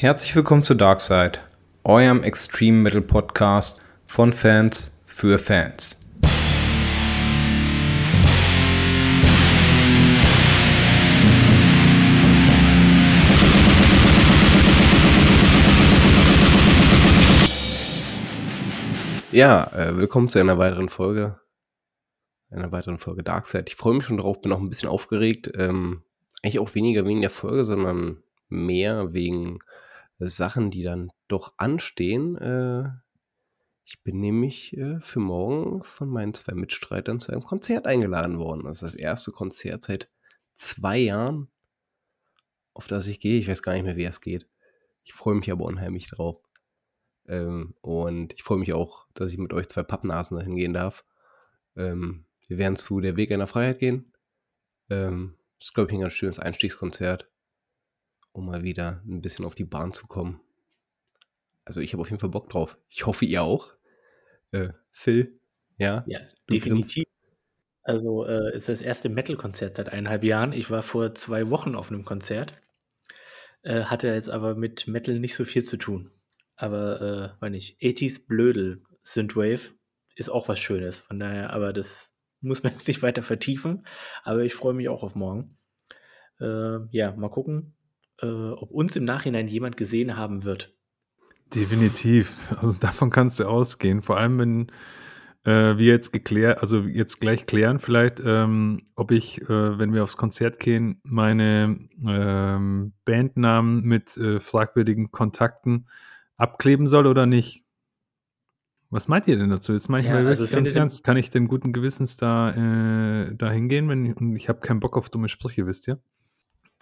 Herzlich willkommen zu Darkside, eurem Extreme Metal Podcast von Fans für Fans. Ja, äh, willkommen zu einer weiteren Folge. Einer weiteren Folge Darkside. Ich freue mich schon drauf, bin auch ein bisschen aufgeregt. Ähm, eigentlich auch weniger wegen der Folge, sondern mehr wegen Sachen, die dann doch anstehen. Äh, ich bin nämlich äh, für morgen von meinen zwei Mitstreitern zu einem Konzert eingeladen worden. Das ist das erste Konzert seit zwei Jahren, auf das ich gehe. Ich weiß gar nicht mehr, wie es geht. Ich freue mich aber unheimlich drauf. Ähm, und ich freue mich auch, dass ich mit euch zwei Pappnasen dahin gehen darf. Ähm, wir werden zu Der Weg einer Freiheit gehen. Ähm, das ist, glaube ich, ein ganz schönes Einstiegskonzert, um mal wieder ein bisschen auf die Bahn zu kommen. Also ich habe auf jeden Fall Bock drauf. Ich hoffe, ihr auch. Äh, Phil, ja? Ja, definitiv. Also äh, ist das erste Metal-Konzert seit eineinhalb Jahren. Ich war vor zwei Wochen auf einem Konzert, äh, hatte jetzt aber mit Metal nicht so viel zu tun. Aber, äh, weiß nicht, 80s Blödel Synthwave ist auch was Schönes. Von daher, aber das muss man jetzt nicht weiter vertiefen. Aber ich freue mich auch auf morgen. Äh, ja, mal gucken, äh, ob uns im Nachhinein jemand gesehen haben wird. Definitiv. Also davon kannst du ausgehen. Vor allem, wenn äh, wir jetzt geklärt, also jetzt gleich klären vielleicht, ähm, ob ich, äh, wenn wir aufs Konzert gehen, meine ähm, Bandnamen mit äh, fragwürdigen Kontakten abkleben soll oder nicht. Was meint ihr denn dazu? Jetzt manchmal ja, also ganz ernst, kann ich denn guten Gewissens da, äh, da hingehen, wenn und ich habe keinen Bock auf dumme Sprüche, wisst ihr?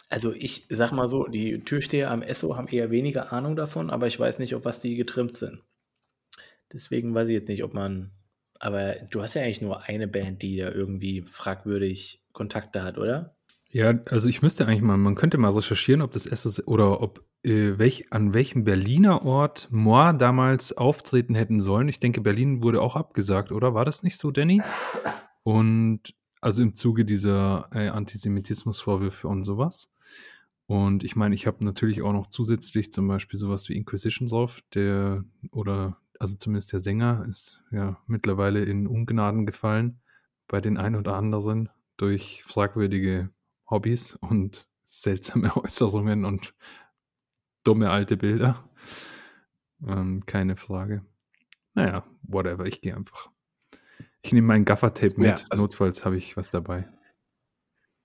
Also ich sag mal so, die Türsteher am Esso haben eher weniger Ahnung davon, aber ich weiß nicht, ob was die getrimmt sind. Deswegen weiß ich jetzt nicht, ob man. Aber du hast ja eigentlich nur eine Band, die da irgendwie fragwürdig Kontakte hat, oder? Ja, also ich müsste eigentlich mal, man könnte mal recherchieren, ob das Esso oder ob äh, welch, an welchem Berliner Ort Moir damals auftreten hätten sollen. Ich denke, Berlin wurde auch abgesagt, oder? War das nicht so, Danny? Und also im Zuge dieser äh, Antisemitismusvorwürfe und sowas. Und ich meine, ich habe natürlich auch noch zusätzlich zum Beispiel sowas wie Inquisition drauf, der, oder also zumindest der Sänger ist ja mittlerweile in Ungnaden gefallen bei den ein oder anderen durch fragwürdige Hobbys und seltsame Äußerungen und dumme alte Bilder. Ähm, keine Frage. Naja, whatever, ich gehe einfach. Ich nehme mein Gaffertape mit. Ja, also Notfalls habe ich was dabei.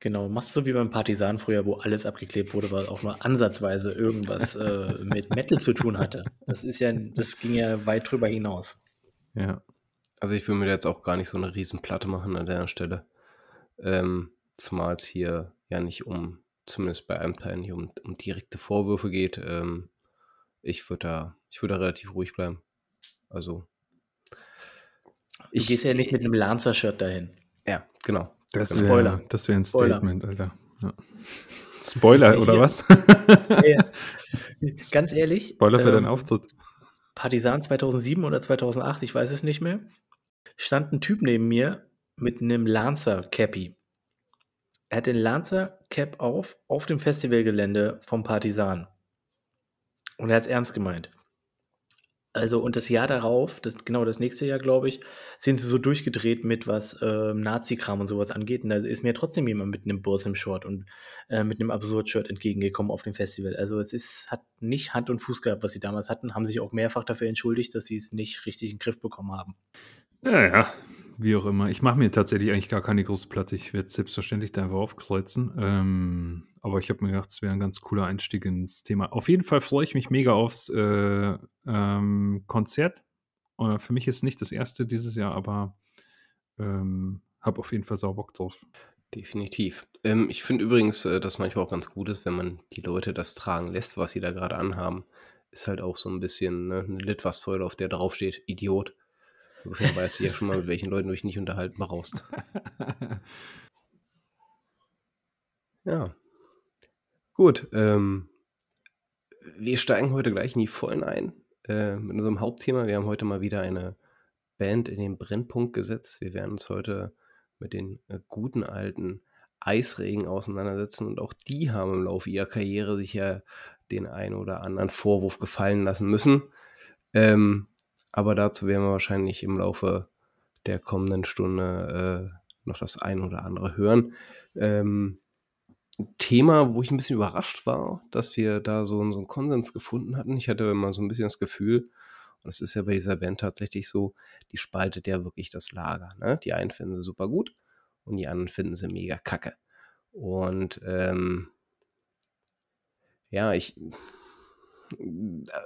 Genau, machst du wie beim Partisan früher, wo alles abgeklebt wurde, weil auch nur ansatzweise irgendwas äh, mit Metal zu tun hatte. Das ist ja, das ging ja weit drüber hinaus. Ja. Also ich will mir jetzt auch gar nicht so eine Riesenplatte machen an der Stelle. Ähm, zumal es hier ja nicht um zumindest bei einem Teil nicht um, um direkte Vorwürfe geht. Ähm, ich würde da, ich würde da relativ ruhig bleiben. Also. Du ich, gehst ja nicht mit einem Lancer-Shirt dahin. Ja, genau. Das wäre Spoiler. Das wäre ein Statement, Spoiler. Alter. Ja. Spoiler, oder was? ja. Ganz ehrlich. Spoiler für ähm, deinen Auftritt. Partisan 2007 oder 2008, ich weiß es nicht mehr, stand ein Typ neben mir mit einem Lancer-Cappy. Er hat den Lancer Cap auf, auf dem Festivalgelände vom Partisan. Und er hat es ernst gemeint. Also, und das Jahr darauf, das, genau das nächste Jahr, glaube ich, sind sie so durchgedreht mit, was äh, Nazi-Kram und sowas angeht. Und da ist mir trotzdem jemand mit einem Burs im Short und äh, mit einem Absurd-Shirt entgegengekommen auf dem Festival. Also, es ist, hat nicht Hand und Fuß gehabt, was sie damals hatten, haben sich auch mehrfach dafür entschuldigt, dass sie es nicht richtig in den Griff bekommen haben. Ja, ja, wie auch immer. Ich mache mir tatsächlich eigentlich gar keine große Platte. Ich werde selbstverständlich da einfach aufkreuzen. Ähm, aber ich habe mir gedacht, es wäre ein ganz cooler Einstieg ins Thema. Auf jeden Fall freue ich mich mega aufs äh, ähm, Konzert. Äh, für mich ist nicht das erste dieses Jahr, aber ähm, habe auf jeden Fall sau Bock drauf. Definitiv. Ähm, ich finde übrigens, äh, dass manchmal auch ganz gut ist, wenn man die Leute das tragen lässt, was sie da gerade anhaben. Ist halt auch so ein bisschen ne, eine Litfaßsäule, auf der draufsteht, Idiot. Insofern weißt du ja schon mal, mit welchen Leuten du dich nicht unterhalten brauchst. ja. Gut. Ähm, wir steigen heute gleich in die Vollen ein äh, mit unserem Hauptthema. Wir haben heute mal wieder eine Band in den Brennpunkt gesetzt. Wir werden uns heute mit den äh, guten alten Eisregen auseinandersetzen und auch die haben im Laufe ihrer Karriere sich ja den einen oder anderen Vorwurf gefallen lassen müssen. Ähm, aber dazu werden wir wahrscheinlich im Laufe der kommenden Stunde äh, noch das ein oder andere hören. Ähm, Thema, wo ich ein bisschen überrascht war, dass wir da so, so einen Konsens gefunden hatten. Ich hatte immer so ein bisschen das Gefühl, und es ist ja bei dieser Band tatsächlich so, die spaltet ja wirklich das Lager. Ne? Die einen finden sie super gut und die anderen finden sie mega kacke. Und ähm, ja, ich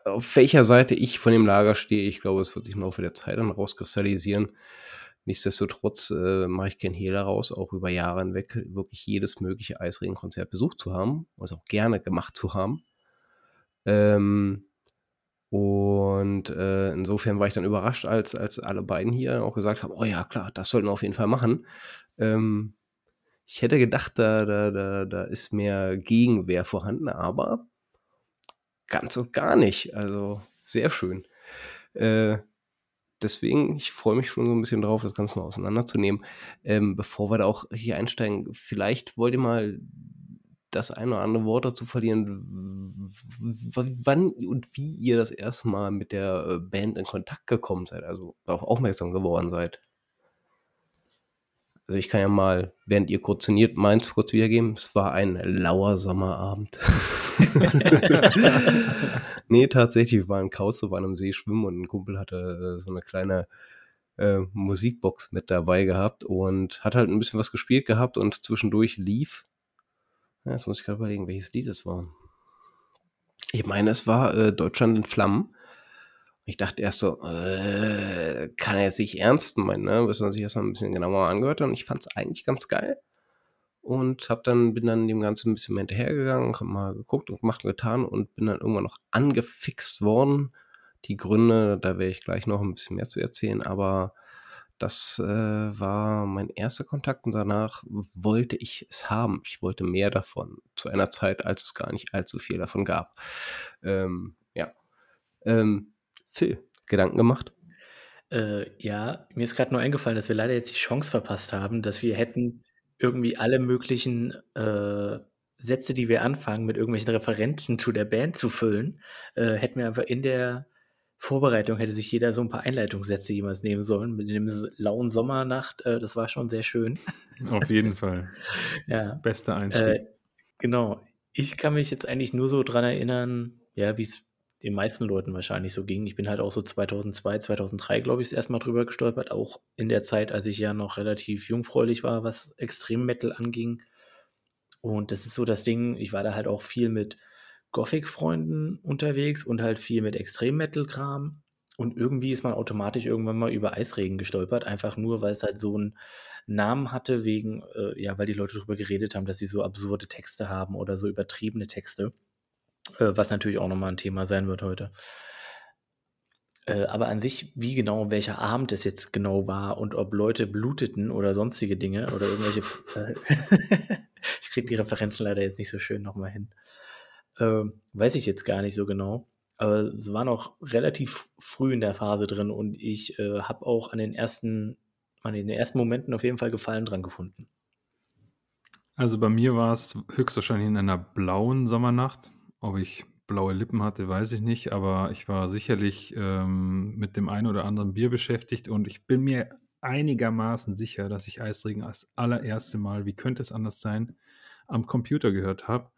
auf welcher Seite ich von dem Lager stehe, ich glaube, es wird sich im Laufe der Zeit dann rauskristallisieren. Nichtsdestotrotz äh, mache ich keinen Hehl daraus, auch über Jahre hinweg wirklich jedes mögliche Eisregenkonzert besucht zu haben und es auch gerne gemacht zu haben. Ähm, und äh, insofern war ich dann überrascht, als, als alle beiden hier auch gesagt haben, oh ja, klar, das sollten wir auf jeden Fall machen. Ähm, ich hätte gedacht, da, da, da, da ist mehr Gegenwehr vorhanden, aber ganz und gar nicht. Also sehr schön. Äh, deswegen, ich freue mich schon so ein bisschen drauf, das Ganze mal auseinanderzunehmen. Ähm, bevor wir da auch hier einsteigen, vielleicht wollt ihr mal das eine oder andere Wort dazu verlieren, wann und wie ihr das erste Mal mit der äh, Band in Kontakt gekommen seid, also darauf aufmerksam geworden seid. Also ich kann ja mal, während ihr kurz trainiert, meins kurz wiedergeben. Es war ein lauer Sommerabend. nee, tatsächlich, wir waren in Kauste, waren am See schwimmen und ein Kumpel hatte äh, so eine kleine äh, Musikbox mit dabei gehabt und hat halt ein bisschen was gespielt gehabt und zwischendurch lief. Ja, jetzt muss ich gerade überlegen, welches Lied es war. Ich meine, es war äh, Deutschland in Flammen. Ich dachte erst so, äh, kann er jetzt nicht ernst meinen, ne? Bis man sich erst mal ein bisschen genauer angehört hat. Und ich fand es eigentlich ganz geil. Und hab dann, bin dann dem Ganzen ein bisschen mehr hinterhergegangen, hab mal geguckt und gemacht und getan und bin dann irgendwann noch angefixt worden. Die Gründe, da werde ich gleich noch ein bisschen mehr zu erzählen, aber das äh, war mein erster Kontakt und danach wollte ich es haben. Ich wollte mehr davon zu einer Zeit, als es gar nicht allzu viel davon gab. Ähm, ja. Ähm, Phil, Gedanken gemacht? Äh, ja, mir ist gerade nur eingefallen, dass wir leider jetzt die Chance verpasst haben, dass wir hätten irgendwie alle möglichen äh, Sätze, die wir anfangen, mit irgendwelchen Referenzen zu der Band zu füllen. Äh, hätten wir einfach in der Vorbereitung hätte sich jeder so ein paar Einleitungssätze jemals nehmen sollen. Mit dem lauen Sommernacht, äh, das war schon sehr schön. Auf jeden Fall. ja. Bester Einstieg. Äh, genau. Ich kann mich jetzt eigentlich nur so dran erinnern, ja, wie es den meisten Leuten wahrscheinlich so ging. Ich bin halt auch so 2002, 2003, glaube ich, das erste Mal drüber gestolpert, auch in der Zeit, als ich ja noch relativ jungfräulich war, was Extrem-Metal anging. Und das ist so das Ding, ich war da halt auch viel mit Gothic-Freunden unterwegs und halt viel mit Extrem-Metal-Kram. Und irgendwie ist man automatisch irgendwann mal über Eisregen gestolpert, einfach nur, weil es halt so einen Namen hatte, wegen, äh, ja, weil die Leute darüber geredet haben, dass sie so absurde Texte haben oder so übertriebene Texte. Äh, was natürlich auch nochmal ein Thema sein wird heute. Äh, aber an sich, wie genau welcher Abend es jetzt genau war und ob Leute bluteten oder sonstige Dinge oder irgendwelche. Äh, ich kriege die Referenzen leider jetzt nicht so schön nochmal hin. Ähm, weiß ich jetzt gar nicht so genau. Aber es war noch relativ früh in der Phase drin und ich habe auch an den ersten, an den ersten Momenten auf jeden Fall Gefallen dran gefunden. Also bei mir war es höchstwahrscheinlich in einer blauen Sommernacht. Ob ich blaue Lippen hatte, weiß ich nicht, aber ich war sicherlich ähm, mit dem einen oder anderen Bier beschäftigt und ich bin mir einigermaßen sicher, dass ich Eisregen als allererste Mal, wie könnte es anders sein, am Computer gehört habe.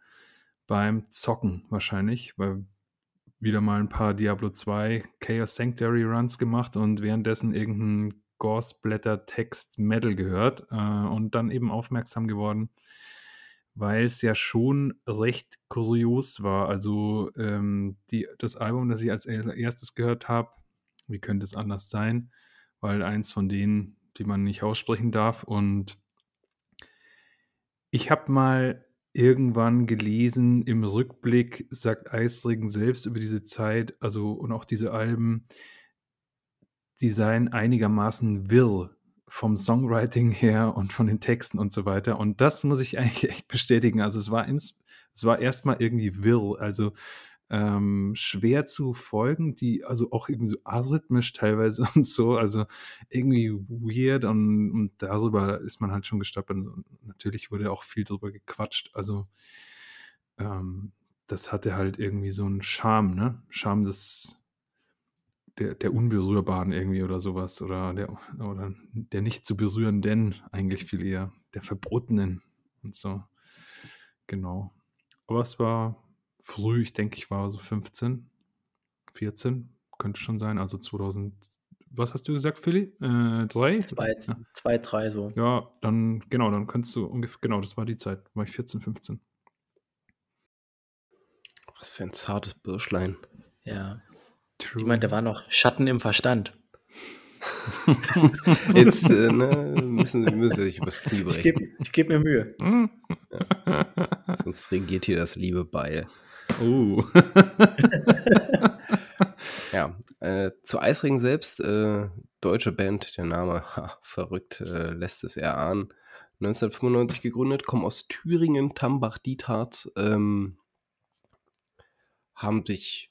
Beim Zocken wahrscheinlich, weil wieder mal ein paar Diablo 2 Chaos Sanctuary Runs gemacht und währenddessen irgendein Gorsblätter Text Metal gehört äh, und dann eben aufmerksam geworden weil es ja schon recht kurios war. Also ähm, die, das Album, das ich als erstes gehört habe, wie könnte es anders sein? Weil eins von denen, die man nicht aussprechen darf. Und ich habe mal irgendwann gelesen, im Rückblick sagt Eisregen selbst über diese Zeit, also und auch diese Alben, die seien einigermaßen wirr vom Songwriting her und von den Texten und so weiter. Und das muss ich eigentlich echt bestätigen. Also es war ins, es war erstmal irgendwie wirr. Also ähm, schwer zu folgen, die also auch irgendwie so arrhythmisch teilweise und so, also irgendwie weird und, und darüber ist man halt schon gestolpert. Und natürlich wurde auch viel drüber gequatscht. Also ähm, das hatte halt irgendwie so einen Charme, ne? Charme des der, der Unberührbaren irgendwie oder sowas oder der, oder der nicht zu berührenden eigentlich viel eher, der Verbotenen und so. Genau. Aber es war früh, ich denke, ich war so 15, 14, könnte schon sein, also 2000, was hast du gesagt, Philly? Äh, drei? Zwei, Ja. zwei, drei so. Ja, dann, genau, dann könntest du ungefähr, genau, das war die Zeit, war ich 14, 15. Was für ein zartes Birschlein. Ja. True. Ich meine, da war noch Schatten im Verstand. Jetzt äh, ne, müssen wir müssen sich übers Knie Ich brechen. gebe ich geb mir Mühe. Sonst regiert hier das liebe Beil. oh. Ja, äh, zu Eisring selbst, äh, deutsche Band, der Name, ha, verrückt, äh, lässt es erahnen. 1995 gegründet, kommen aus Thüringen, Tambach-Dietharz, ähm, haben sich,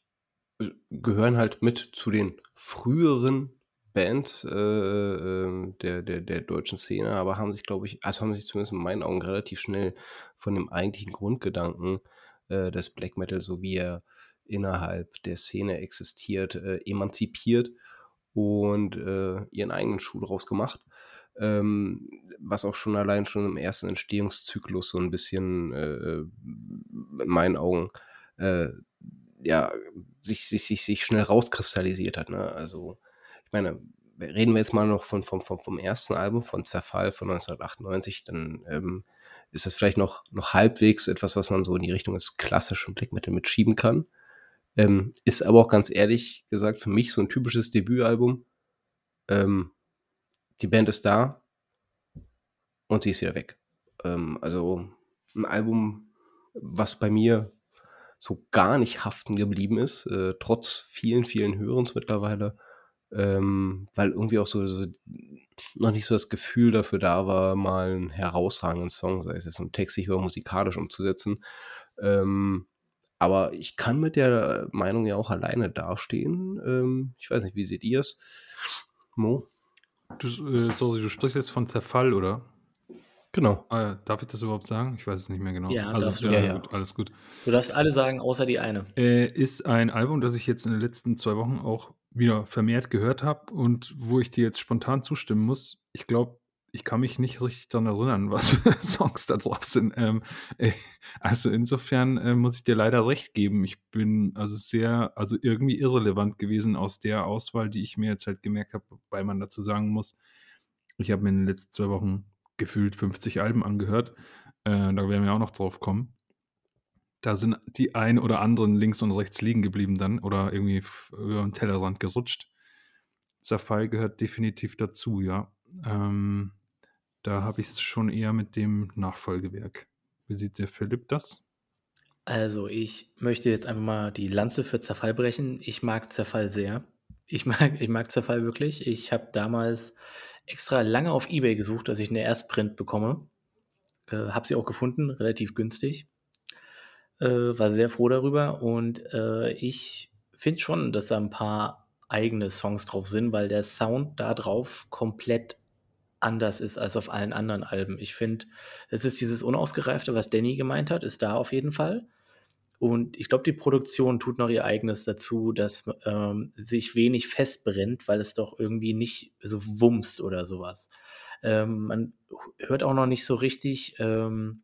gehören halt mit zu den früheren Bands äh, äh, der, der, der deutschen Szene, aber haben sich, glaube ich, also haben sich zumindest in meinen Augen relativ schnell von dem eigentlichen Grundgedanken äh, des Black Metal, so wie er innerhalb der Szene existiert, äh, emanzipiert und äh, ihren eigenen Schuh draus gemacht. Ähm, was auch schon allein schon im ersten Entstehungszyklus so ein bisschen äh, in meinen Augen äh, ja, sich, sich, sich, sich schnell rauskristallisiert hat. Ne? Also, ich meine, reden wir jetzt mal noch von, vom, vom, vom ersten Album, von Zerfall von 1998, dann ähm, ist das vielleicht noch, noch halbwegs etwas, was man so in die Richtung des klassischen Black Metal mitschieben kann. Ähm, ist aber auch ganz ehrlich gesagt für mich so ein typisches Debütalbum. Ähm, die Band ist da und sie ist wieder weg. Ähm, also ein Album, was bei mir so gar nicht haften geblieben ist, äh, trotz vielen, vielen Hörens mittlerweile, ähm, weil irgendwie auch so, so noch nicht so das Gefühl dafür da war, mal einen herausragenden Song, sei es jetzt um textlich oder musikalisch umzusetzen. Ähm, aber ich kann mit der Meinung ja auch alleine dastehen. Ähm, ich weiß nicht, wie seht ihr es? Mo? Du, äh, sorry, du sprichst jetzt von Zerfall, oder? Genau. Ah, darf ich das überhaupt sagen? Ich weiß es nicht mehr genau. Ja, also, darfst du. Ja, ja. Gut, alles gut. Du darfst alle sagen, außer die eine. Äh, ist ein Album, das ich jetzt in den letzten zwei Wochen auch wieder vermehrt gehört habe und wo ich dir jetzt spontan zustimmen muss. Ich glaube, ich kann mich nicht richtig daran erinnern, was für Songs da drauf sind. Ähm, äh, also insofern äh, muss ich dir leider recht geben. Ich bin also sehr, also irgendwie irrelevant gewesen aus der Auswahl, die ich mir jetzt halt gemerkt habe, weil man dazu sagen muss, ich habe mir in den letzten zwei Wochen gefühlt 50 Alben angehört. Äh, da werden wir auch noch drauf kommen. Da sind die ein oder anderen links und rechts liegen geblieben dann oder irgendwie über den Tellerrand gerutscht. Zerfall gehört definitiv dazu, ja. Ähm, da habe ich es schon eher mit dem Nachfolgewerk. Wie sieht der Philipp das? Also, ich möchte jetzt einfach mal die Lanze für Zerfall brechen. Ich mag Zerfall sehr. Ich mag, ich mag Zerfall wirklich. Ich habe damals extra lange auf Ebay gesucht, dass ich eine Erstprint bekomme. Äh, habe sie auch gefunden, relativ günstig. Äh, war sehr froh darüber und äh, ich finde schon, dass da ein paar eigene Songs drauf sind, weil der Sound da drauf komplett anders ist als auf allen anderen Alben. Ich finde, es ist dieses Unausgereifte, was Danny gemeint hat, ist da auf jeden Fall. Und ich glaube, die Produktion tut noch ihr eigenes dazu, dass ähm, sich wenig festbrennt, weil es doch irgendwie nicht so wumst oder sowas. Ähm, man hört auch noch nicht so richtig ähm,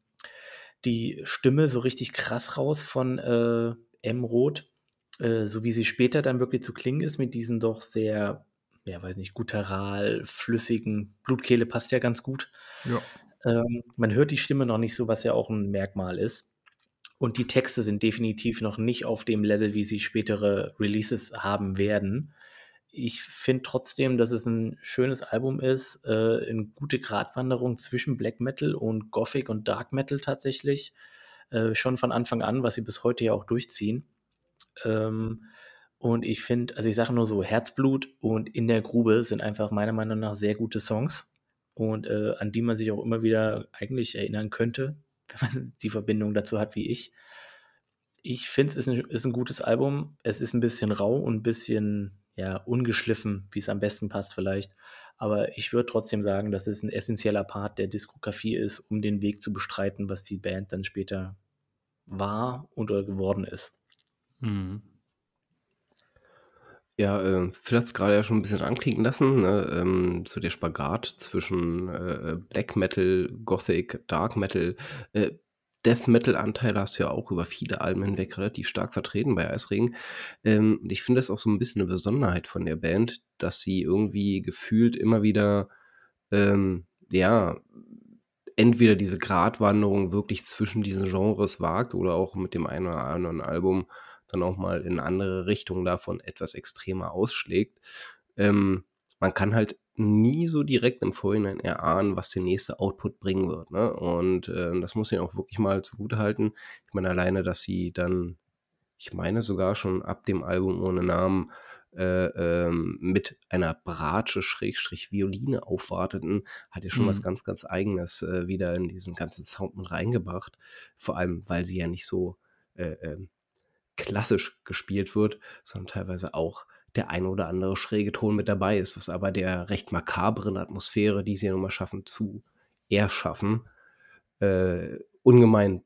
die Stimme so richtig krass raus von äh, M. Roth, äh, so wie sie später dann wirklich zu klingen ist, mit diesen doch sehr, ja, weiß nicht, guttural, flüssigen, Blutkehle passt ja ganz gut. Ja. Ähm, man hört die Stimme noch nicht so, was ja auch ein Merkmal ist. Und die Texte sind definitiv noch nicht auf dem Level, wie sie spätere Releases haben werden. Ich finde trotzdem, dass es ein schönes Album ist, äh, eine gute Gratwanderung zwischen Black Metal und Gothic und Dark Metal tatsächlich. Äh, schon von Anfang an, was sie bis heute ja auch durchziehen. Ähm, und ich finde, also ich sage nur so, Herzblut und In der Grube sind einfach meiner Meinung nach sehr gute Songs und äh, an die man sich auch immer wieder eigentlich erinnern könnte, wenn man die Verbindung dazu hat wie ich. Ich finde, es ist 'n ist 'n gutes Album. Es ist ein bisschen rau und ein bisschen, ja, ungeschliffen, wie es am besten passt vielleicht. Aber ich würde trotzdem sagen, dass es ein essenzieller Part der Diskografie ist, um den Weg zu bestreiten, was die Band dann später war oder geworden ist. Mhm. Ja, äh, Phil hat's grade ja schon ein bisschen anklingen lassen, ne? Ähm, so der Spagat zwischen, äh, Black Metal, Gothic, Dark Metal, äh, Death Metal-Anteile hast du ja auch über viele Alben hinweg relativ stark vertreten bei Eisregen. Ähm, ich finde das auch so ein bisschen eine Besonderheit von der Band, dass sie irgendwie gefühlt immer wieder, ähm, ja, entweder diese Gratwanderung wirklich zwischen diesen Genres wagt oder auch mit dem einen oder anderen Album dann auch mal in andere Richtungen davon etwas extremer ausschlägt. Ähm, man kann halt nie so direkt im Vorhinein erahnen, was der nächste Output bringen wird. Ne? Und äh, das muss ich auch wirklich mal zugute halten. Ich meine, alleine, dass sie dann, ich meine sogar schon ab dem Album ohne Namen äh, ähm, mit einer Bratsche Schrägstrich Violine aufwarteten, hat ja schon mhm. was ganz, ganz Eigenes äh, wieder in diesen ganzen Sound mit reingebracht. Vor allem, weil sie ja nicht so äh, ähm, klassisch gespielt wird, sondern teilweise auch der ein oder andere schräge Ton mit dabei ist, was aber der recht makabren Atmosphäre, die sie ja nun mal schaffen, zu erschaffen, äh, ungemein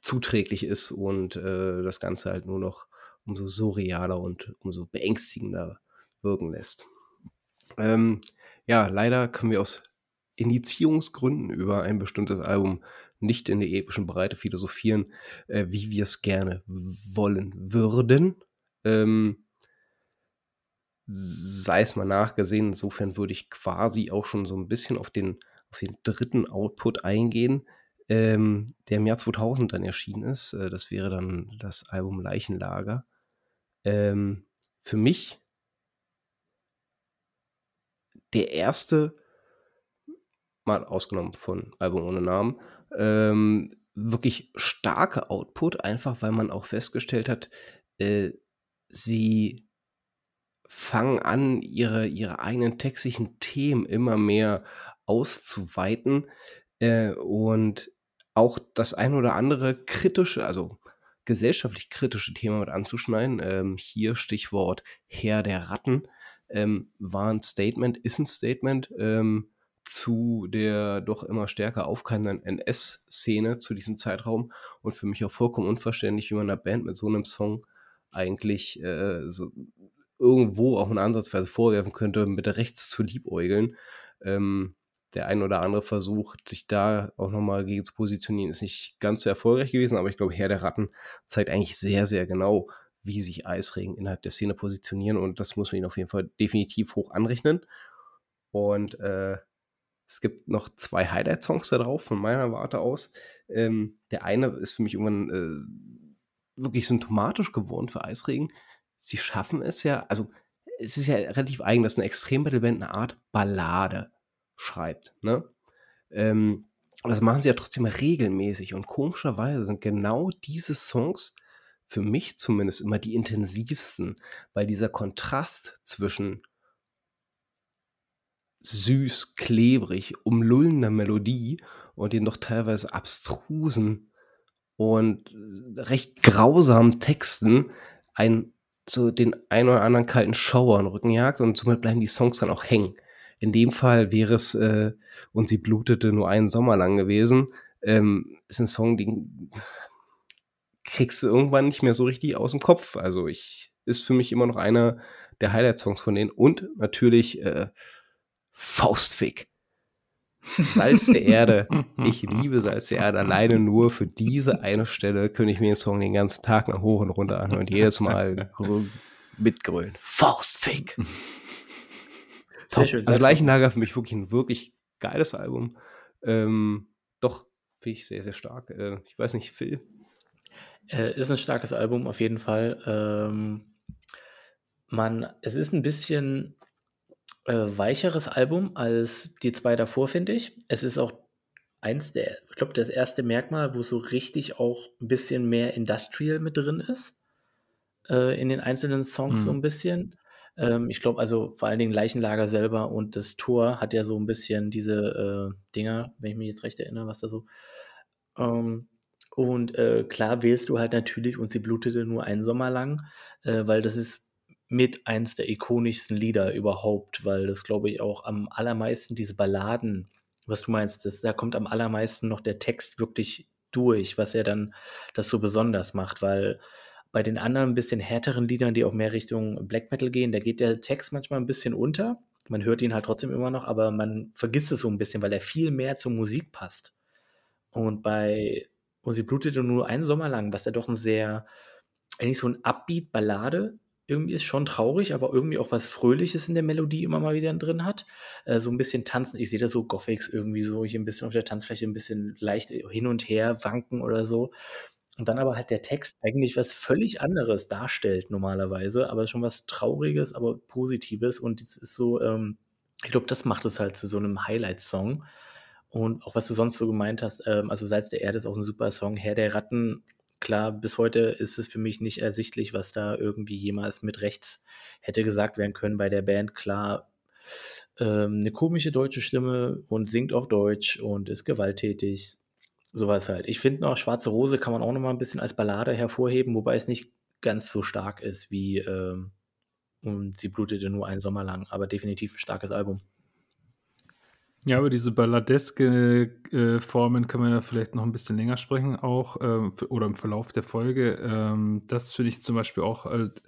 zuträglich ist und äh, das Ganze halt nur noch umso surrealer und umso beängstigender wirken lässt. Ähm, ja, leider können wir aus Indizierungsgründen über ein bestimmtes Album nicht in der epischen Breite philosophieren, äh, wie wir es gerne wollen würden. Ähm, sei es mal nachgesehen, insofern würde ich quasi auch schon so ein bisschen auf den, auf den dritten Output eingehen, ähm, der im Jahr 2000 dann erschienen ist. Äh, das wäre dann das Album Leichenlager. Ähm, für mich der erste, mal ausgenommen von Album ohne Namen, ähm, wirklich starke Output, einfach weil man auch festgestellt hat, äh, sie fangen an, ihre, ihre eigenen textlichen Themen immer mehr auszuweiten äh, und auch das ein oder andere kritische, also gesellschaftlich kritische Thema mit anzuschneiden. Ähm, hier Stichwort Herr der Ratten ähm, war ein Statement, ist ein Statement. Ähm, zu der doch immer stärker aufkeimenden NS-Szene zu diesem Zeitraum und für mich auch vollkommen unverständlich, wie man einer Band mit so einem Song eigentlich äh, so irgendwo auch eine Ansatzweise vorwerfen könnte, mit rechts zu liebäugeln. Ähm, der ein oder andere Versuch, sich da auch nochmal gegen zu positionieren, ist nicht ganz so erfolgreich gewesen, aber ich glaube, Herr der Ratten zeigt eigentlich sehr, sehr genau, wie sich Eisregen innerhalb der Szene positionieren und das muss man ihnen auf jeden Fall definitiv hoch anrechnen. Und äh, es gibt noch zwei Highlight-Songs da drauf, von meiner Warte aus. Ähm, der eine ist für mich irgendwann äh, wirklich symptomatisch geworden für Eisregen. Sie schaffen es ja, also es ist ja relativ eigen, dass eine Extrem-Metal-Band eine Art Ballade schreibt. Ne? Ähm, und das machen sie ja trotzdem regelmäßig. Und komischerweise sind genau diese Songs für mich zumindest immer die intensivsten, weil dieser Kontrast zwischen süß, klebrig, umlullender Melodie und den doch teilweise abstrusen und recht grausamen Texten ein so den ein oder anderen kalten Schauer in Rücken jagt und somit bleiben die Songs dann auch hängen. In dem Fall wäre es äh, und sie blutete nur einen Sommer lang gewesen. Ähm, ist ein Song, den kriegst du irgendwann nicht mehr so richtig aus dem Kopf. Also ich ist für mich immer noch einer der Highlight-Songs von denen und natürlich äh, Faustfick. Salz der Erde. Ich liebe Salz der Erde. Alleine nur für diese eine Stelle könnte ich mir den Song den ganzen Tag nach hoch und runter anhören und jedes Mal mitgrölen. Faustfick. Top. Schön, also Leichenlager für mich wirklich ein wirklich geiles Album. Ähm, doch, finde ich sehr, sehr stark. Äh, ich weiß nicht, Phil. Äh, ist ein starkes Album auf jeden Fall. Ähm, man, es ist ein bisschen äh, weicheres Album als die zwei davor, finde ich. Es ist auch eins der, ich glaube, das erste Merkmal, wo so richtig auch ein bisschen mehr Industrial mit drin ist. Äh, in den einzelnen Songs mhm. so ein bisschen. Ähm, ich glaube, also vor allen Dingen Leichenlager selber und das Tor hat ja so ein bisschen diese äh, Dinger, wenn ich mich jetzt recht erinnere, was da so. Ähm, Und, äh, klar wählst du halt natürlich „Und sie blutete nur einen Sommer lang“, äh, weil das ist mit eins der ikonischsten Lieder überhaupt, weil das, glaube ich, auch am allermeisten diese Balladen was du meinst, das da kommt am allermeisten noch der Text wirklich durch, was ja dann das so besonders macht, weil bei den anderen bisschen härteren Liedern, die auch mehr Richtung Black Metal gehen, da geht der Text manchmal ein bisschen unter. Man hört ihn halt trotzdem immer noch, aber man vergisst es so ein bisschen, weil er viel mehr zur Musik passt. Und bei „Und sie blutete nur einen Sommer lang“, was ja doch ein sehr eigentlich so ein Upbeat-Ballade irgendwie ist, schon traurig, aber irgendwie auch was Fröhliches in der Melodie immer mal wieder drin hat. Äh, so ein bisschen tanzen. Ich sehe da so Gothics irgendwie so hier ein bisschen auf der Tanzfläche ein bisschen leicht hin und her wanken oder so. Und dann aber halt der Text eigentlich was völlig anderes darstellt normalerweise, aber schon was Trauriges, aber Positives und es ist so, ähm ich glaube, das macht es halt zu so 'nem Highlight-Song. Und auch was du sonst so gemeint hast, ähm, also „Salz der Erde“ ist auch 'n super Song. „Herr der Ratten“, klar, bis heute ist es für mich nicht ersichtlich, was da irgendwie jemals mit rechts hätte gesagt werden können bei der Band. Klar, ähm, 'ne komische deutsche Stimme und singt auf Deutsch und ist gewalttätig, so was halt. Ich finde noch „Schwarze Rose“ kann man auch noch mal 'n bisschen als Ballade hervorheben, wobei es nicht ganz so stark ist wie, ähm „Und sie blutete nur einen Sommer lang“, aber definitiv 'n starkes Album. Ja, über diese balladeske, äh, Formen können wir ja vielleicht noch ein bisschen länger sprechen auch, ähm, oder im Verlauf der Folge. Ähm, das finde ich zum Beispiel auch halt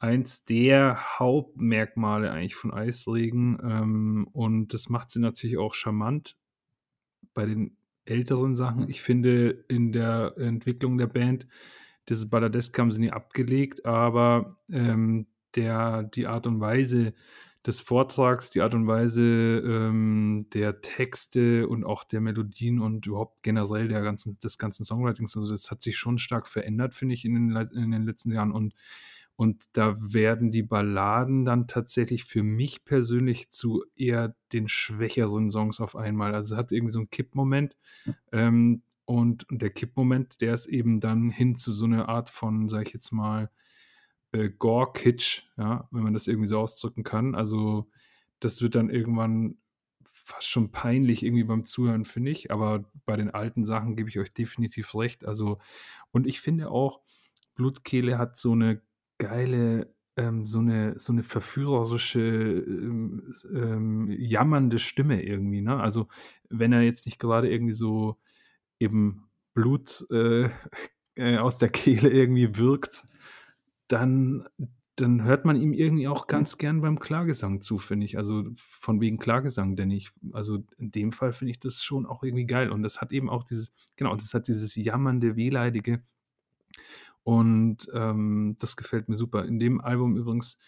eins der Hauptmerkmale eigentlich von Eisregen, ähm, und das macht sie natürlich auch charmant bei den älteren Sachen. Ich finde, in der Entwicklung der Band, dieses Balladeske haben sie nie abgelegt, aber, ähm, der die Art und Weise des Vortrags, die Art und Weise, ähm, der Texte und auch der Melodien und überhaupt generell der ganzen des ganzen Songwritings, also das hat sich schon stark verändert, finde ich, in den in den letzten Jahren und und da werden die Balladen dann tatsächlich für mich persönlich zu eher den schwächeren Songs auf einmal. Also, es hat irgendwie so 'n Kippmoment, ähm, und und der Kippmoment, der ist eben dann hin zu so 'ner Art von, sage ich jetzt mal, äh, Gore-Kitsch, ja, wenn man das irgendwie so ausdrücken kann. Also, das wird dann irgendwann fast schon peinlich irgendwie beim Zuhören, finde ich, aber bei den alten Sachen gebe ich euch definitiv recht. Also und ich finde auch, Blutkehle hat so 'ne geile ähm, so 'ne so 'ne verführerische, ähm, ähm, jammernde Stimme irgendwie, ne? Also, wenn er jetzt nicht grade irgendwie so eben Blut, äh, äh, aus der Kehle irgendwie würgt, dann dann hört man ihm irgendwie auch ganz gern beim Klagesang zu, finde ich. Also, von wegen Klagesang, denn ich also, in dem Fall finde ich das schon auch irgendwie geil und das hat eben auch dieses genau, das hat dieses jammernde, wehleidige und, ähm, das gefällt mir super. In dem Album übrigens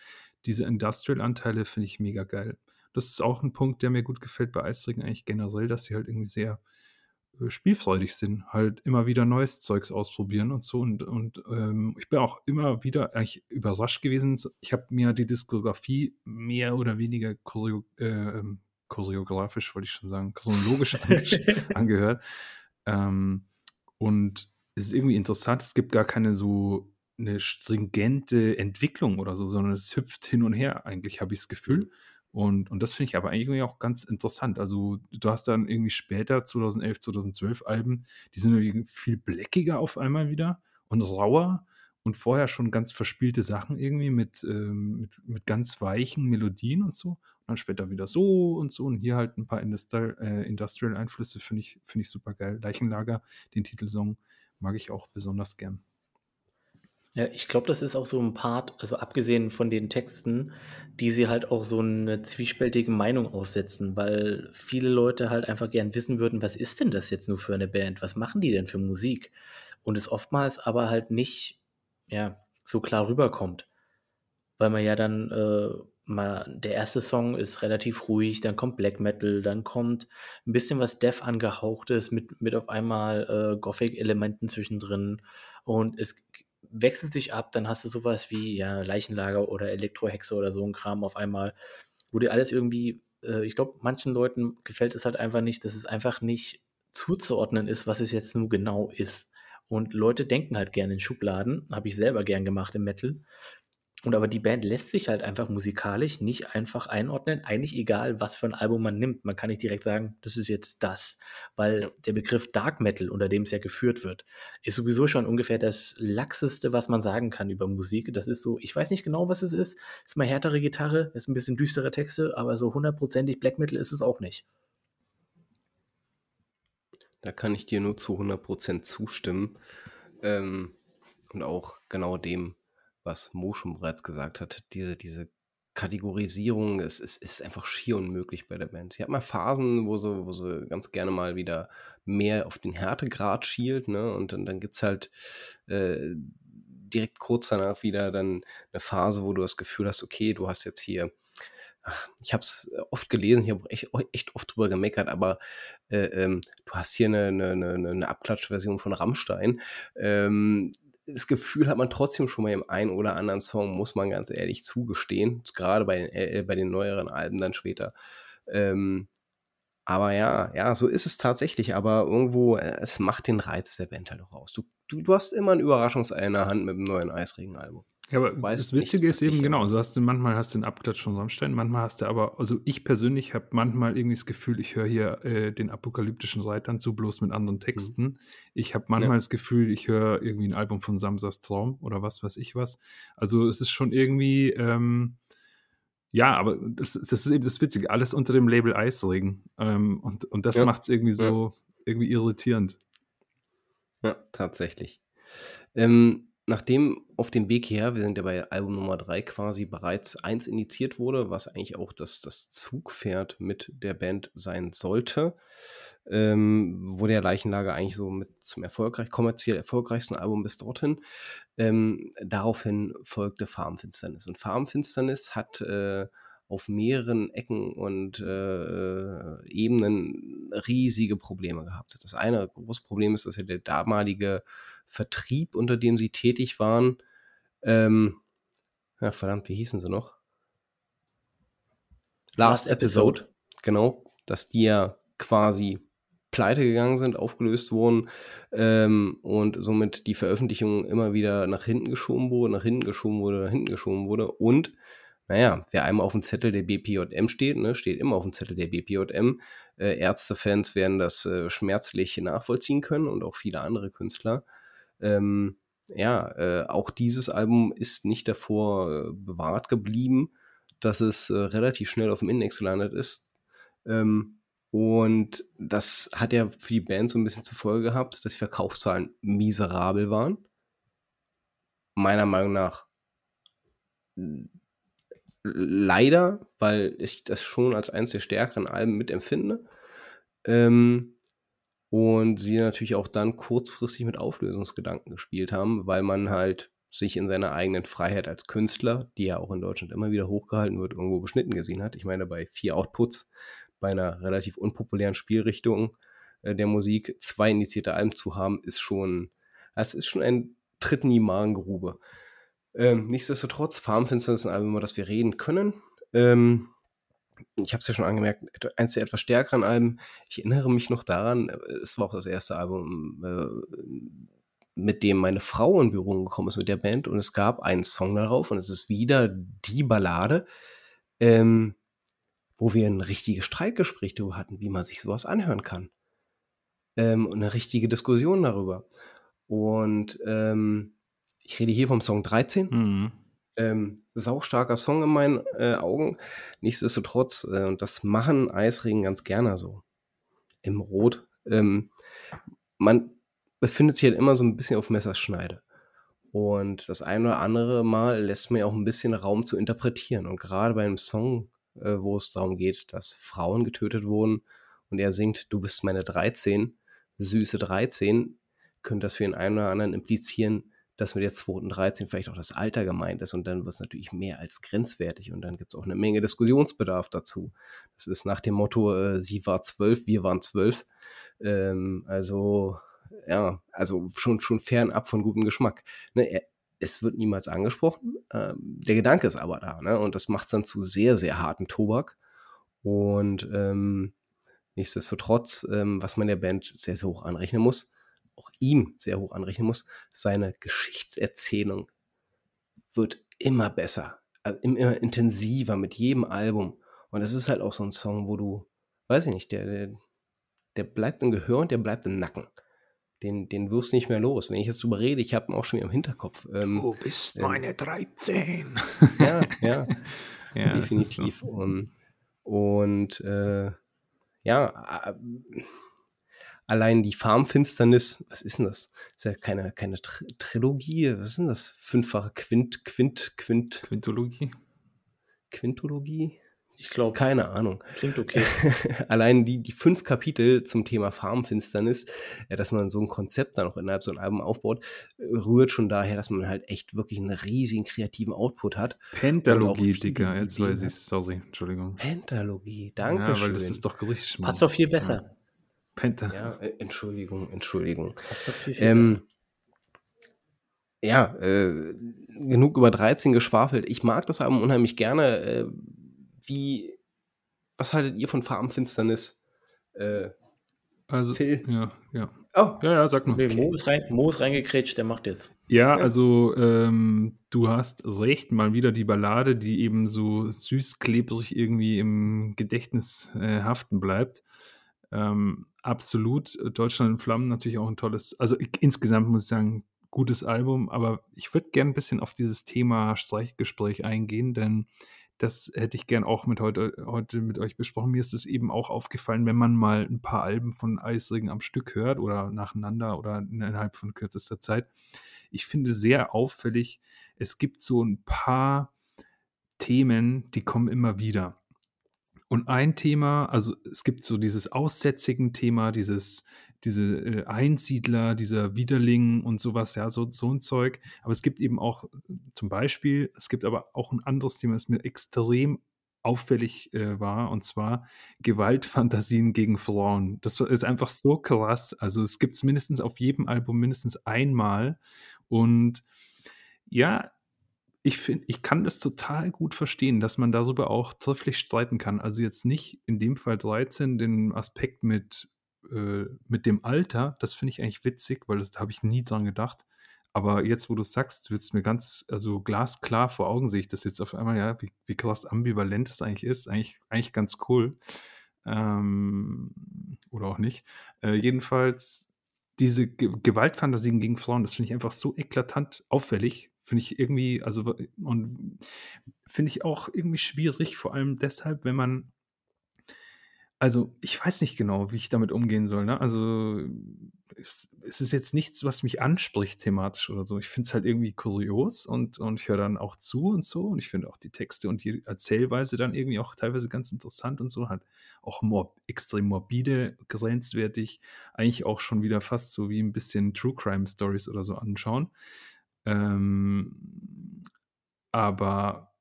diese Industrial-Anteile finde ich mega geil. Das ist auch 'n Punkt, der mir gut gefällt bei Eisregen eigentlich generell, dass sie halt irgendwie sehr, spielfreudig sind, halt immer wieder neues Zeugs ausprobieren und so und und, ähm, ich bin auch immer wieder eigentlich überrascht gewesen. Ich habe mir die Diskografie mehr oder weniger choreo ähm, choreografisch wollte ich schon sagen, chronologisch angehört. Ähm, und es ist irgendwie interessant, es gibt gar keine so 'ne stringente Entwicklung oder so, sondern es hüpft hin und her eigentlich, habe ich das Gefühl. Und und das finde ich aber eigentlich auch ganz interessant. Also, du hast dann irgendwie später 2011, 2012 Alben, die sind irgendwie viel blackiger auf einmal wieder und rauer und vorher schon ganz verspielte Sachen irgendwie mit, ähm mit mit ganz weichen Melodien und so und dann später wieder so und so und hier halt 'n paar Industr äh, Industrial-Einflüsse finde ich finde ich supergeil. „Leichenlager“, den Titelsong, mag ich auch besonders gern. Ja, ich glaube, das ist auch so 'n Part also, abgesehen von den Texten, die sie halt auch so 'ne zwiespältige Meinung aussetzen, weil viele Leute halt einfach gern wissen würden: „Was ist denn das jetzt nur für 'ne Band? Was machen die denn für Musik?“ Und es oftmals aber halt nicht, ja, so klar rüberkommt. Weil man ja dann, äh, mal der 1. Song ist relativ ruhig, dann kommt Black Metal, dann kommt 'n bisschen was Death angehauchtes mit mit auf einmal, äh, Gothic-Elementen zwischendrin und es wechselt sich ab. Dann hast du so was wie, ja, „Leichenlager“ oder „Elektrohexe“ oder so 'n Kram auf einmal, wo dir alles irgendwie äh, ich glaube, manchen Leuten gefällt es halt einfach nicht, dass es einfach nicht zuzuordnen ist, was es jetzt nun genau ist. Und Leute denken halt gerne in Schubladen, habe ich selber gern gemacht im Metal. Und aber die Band lässt sich halt einfach musikalisch nicht einfach einordnen. Eigentlich egal, was für ein Album man nimmt. Man kann nicht direkt sagen, das ist jetzt das. Weil der Begriff Dark Metal, unter dem es ja geführt wird, ist sowieso schon ungefähr das laxeste, was man sagen kann über Musik. Das ist so, ich weiß nicht genau, was es ist. Ist mal härtere Gitarre, ist ein bisschen düstere Texte, aber so hundertprozentig Black Metal ist es auch nicht. Da kann ich dir nur zu 100% zustimmen. Ähm, und auch genau dem, was Mo schon bereits gesagt hat, diese, diese Kategorisierung, es, es ist einfach schier unmöglich bei der Band. Sie hat mal Phasen, wo sie, wo sie ganz gerne mal wieder mehr auf den Härtegrad schielt, ne? Und dann, dann gibt es halt äh, direkt kurz danach wieder dann eine Phase, wo du das Gefühl hast, okay, du hast jetzt hier ich habe es oft gelesen, ich habe echt, echt, oft drüber gemeckert, aber äh, ähm, du hast hier eine, eine, eine, eine Abklatschversion von Rammstein. Ähm, das Gefühl hat man trotzdem schon mal im einen oder anderen Song, muss man ganz ehrlich zugestehen. Gerade bei den, äh, bei den neueren Alben dann später. Ähm, aber ja, ja, so ist es tatsächlich. Aber irgendwo, äh, es macht den Reiz der Band halt auch aus. Du, du, du hast immer ein Überraschungsei in der Hand mit dem neuen Eisregen-Album. Ja, aber das Witzige ist eben genau, so hast du manchmal hast du den Abklatsch von Rammstein, manchmal hast du aber, also ich persönlich habe manchmal irgendwie das Gefühl, ich höre hier äh, den apokalyptischen Reitern zu, bloß mit anderen Texten. Mhm. Ich habe manchmal ja. das Gefühl, ich höre irgendwie ein Album von Samsas Traum oder was weiß ich was. Also es ist schon irgendwie, ähm, ja, aber das, das, ist eben das Witzige, alles unter dem Label Eisregen. Ähm, und, und das ja. macht es irgendwie so ja. irgendwie irritierend. Ja, tatsächlich. Ähm, nachdem auf dem Weg her, wir sind ja bei Album Nummer 3 quasi bereits eins initiiert wurde, was eigentlich auch das, das Zugpferd mit der Band sein sollte, ähm, wurde der Leichenlager eigentlich so mit zum erfolgreich, kommerziell erfolgreichsten Album bis dorthin. Ähm, daraufhin folgte Farmfinsternis. Und Farmfinsternis hat äh, auf mehreren Ecken und äh, Ebenen riesige Probleme gehabt. Das eine große Problem ist, dass ja der damalige Vertrieb, unter dem sie tätig waren. Ähm, ja, verdammt, wie hießen sie noch? Last, Last Episode, Episode, genau, dass die ja quasi pleite gegangen sind, aufgelöst wurden ähm, und somit die Veröffentlichung immer wieder nach hinten geschoben wurde, nach hinten geschoben wurde, nach hinten geschoben wurde und naja, wer einmal auf dem Zettel der BPJM steht, ne, steht immer auf dem Zettel der BPJM. Äh, Ärztefans werden das äh, schmerzlich nachvollziehen können und auch viele andere Künstler. Ähm, ja, äh, auch dieses Album ist nicht davor äh, bewahrt geblieben, dass es äh, relativ schnell auf dem Index gelandet ist. Ähm, und das hat ja für die Band so ein bisschen zur Folge gehabt, dass die Verkaufszahlen miserabel waren. Meiner Meinung nach leider, weil ich das schon als eines der stärkeren Alben mitempfinde. Ähm, und sie natürlich auch dann kurzfristig mit Auflösungsgedanken gespielt haben, weil man halt sich in seiner eigenen Freiheit als Künstler, die ja auch in Deutschland immer wieder hochgehalten wird, irgendwo beschnitten gesehen hat. Ich meine, bei vier Outputs, bei einer relativ unpopulären Spielrichtung äh, der Musik, zwei initiierte Alben zu haben, ist schon, es ist schon ein Tritt in die Magengrube. Ähm, nichtsdestotrotz, Farmfenster ist ein Album, über das wir reden können. Ähm, ich habe es ja schon angemerkt, eins der etwas stärkeren Alben. Ich erinnere mich noch daran, es war auch das erste Album, äh, mit dem meine Frau in Berührung gekommen ist mit der Band und es gab einen Song darauf und es ist wieder die Ballade, ähm, wo wir ein richtiges Streitgespräch darüber hatten, wie man sich sowas anhören kann. Ähm, und eine richtige Diskussion darüber. Und ähm, ich rede hier vom Song 13. Mhm. Ähm, saustarker Song in meinen äh, Augen. Nichtsdestotrotz, äh, und das machen Eisregen ganz gerne so. Im Rot. Ähm, man befindet sich halt immer so ein bisschen auf Messerschneide. Und das eine oder andere Mal lässt mir auch ein bisschen Raum zu interpretieren. Und gerade bei einem Song, äh, wo es darum geht, dass Frauen getötet wurden und er singt, du bist meine 13, süße 13, könnte das für den einen oder anderen implizieren, dass mit der 213 vielleicht auch das Alter gemeint ist und dann wird es natürlich mehr als grenzwertig und dann gibt es auch eine Menge Diskussionsbedarf dazu. Das ist nach dem Motto, äh, sie war zwölf, wir waren zwölf. Ähm, also, ja, also schon, schon fernab von gutem Geschmack. Ne, er, es wird niemals angesprochen, ähm, der Gedanke ist aber da, ne? Und das macht es dann zu sehr, sehr hartem Tobak. Und ähm, nichtsdestotrotz, ähm, was man der Band sehr, sehr hoch anrechnen muss, auch ihm sehr hoch anrechnen muss, seine Geschichtserzählung wird immer besser, also immer intensiver mit jedem Album. Und das ist halt auch so ein Song, wo du, weiß ich nicht, der, der, der bleibt im Gehör und der bleibt im Nacken. Den, den wirst du nicht mehr los. Wenn ich jetzt drüber rede, ich habe ihn auch schon wieder im Hinterkopf. Ähm, Du bist ähm, meine 13. ja, ja, ja, ist so. definitiv. Und, und äh, ja, äh, allein die Farmfinsternis, was ist denn das? Ist ja keine, keine Tr Trilogie, was ist denn das? Fünffache Quint, Quint, Quint, Quintologie. Quintologie? Ich glaube, Keine Ahnung. klingt okay. Allein die, die fünf Kapitel zum Thema Farbenfinsternis, äh, dass man so ein Konzept dann auch innerhalb so ein Album aufbaut, rührt schon daher, dass man halt echt wirklich einen riesigen kreativen Output hat. Pentalogie, Digga. Jetzt Ideen weiß ich Sorry, Entschuldigung. Pentalogie, danke Ja, schön. weil das ist doch richtig Passt doch viel besser. Penta. ja, äh, Entschuldigung, Entschuldigung. Viel, viel Ähm, ja, äh, genug über 13 geschwafelt. Ich mag das Album unheimlich gerne. Äh, wie, was haltet ihr von Farbenfinsternis? Äh, Also, Phil? ja, ja. oh, Ja, ja, sag mal. Nee, Mo, ist rein, Mo ist reingekrätscht, der macht jetzt. Ja, Ja. also ähm, du hast recht, mal wieder die Ballade, die eben so süß klebrig irgendwie im Gedächtnis äh, haften bleibt. Ähm, absolut. Deutschland in Flammen natürlich auch ein tolles, also ich, insgesamt muss ich sagen, gutes Album, aber ich würde gerne ein bisschen auf dieses Thema Streichgespräch eingehen, denn das hätte ich gern auch mit heute, heute mit euch besprochen. Mir ist es eben auch aufgefallen, wenn man mal ein paar Alben von Eisregen am Stück hört oder nacheinander oder innerhalb von kürzester Zeit. Ich finde sehr auffällig, es gibt so ein paar Themen, die kommen immer wieder. Und ein Thema, also es gibt so dieses aussätzigen Thema, dieses, diese äh, Einsiedler, dieser Widerling und sowas, ja, so, so ein Zeug. Aber es gibt eben auch zum Beispiel, es gibt aber auch ein anderes Thema, das mir extrem auffällig äh, war, und zwar Gewaltfantasien gegen Frauen. Das ist einfach so krass. Also es gibt es mindestens auf jedem Album mindestens einmal. Und ja, ich finde, ich kann das total gut verstehen, dass man darüber auch trefflich streiten kann. Also jetzt nicht in dem Fall 13 den Aspekt mit, äh, mit dem Alter, das finde ich eigentlich witzig, weil das da habe ich nie dran gedacht. Aber jetzt, wo du sagst, wird es mir ganz, also glasklar vor Augen sehe ich das jetzt auf einmal, ja, wie, wie krass ambivalent es eigentlich ist. Eigentlich, eigentlich ganz cool. Ähm, oder auch nicht. Äh, jedenfalls, diese Ge Gewaltfantasien gegen Frauen, das finde ich einfach so eklatant auffällig. Finde ich irgendwie, also, und finde ich auch irgendwie schwierig, vor allem deshalb, wenn man, also ich weiß nicht genau, wie ich damit umgehen soll. Ne? Also es, es ist jetzt nichts, was mich anspricht thematisch oder so. Ich finde es halt irgendwie kurios und, und ich höre dann auch zu und so. Und ich finde auch die Texte und die Erzählweise dann irgendwie auch teilweise ganz interessant und so. Halt auch mor extrem morbide, grenzwertig. Eigentlich auch schon wieder fast so wie ein bisschen True Crime Stories oder so anschauen. Ähm, aber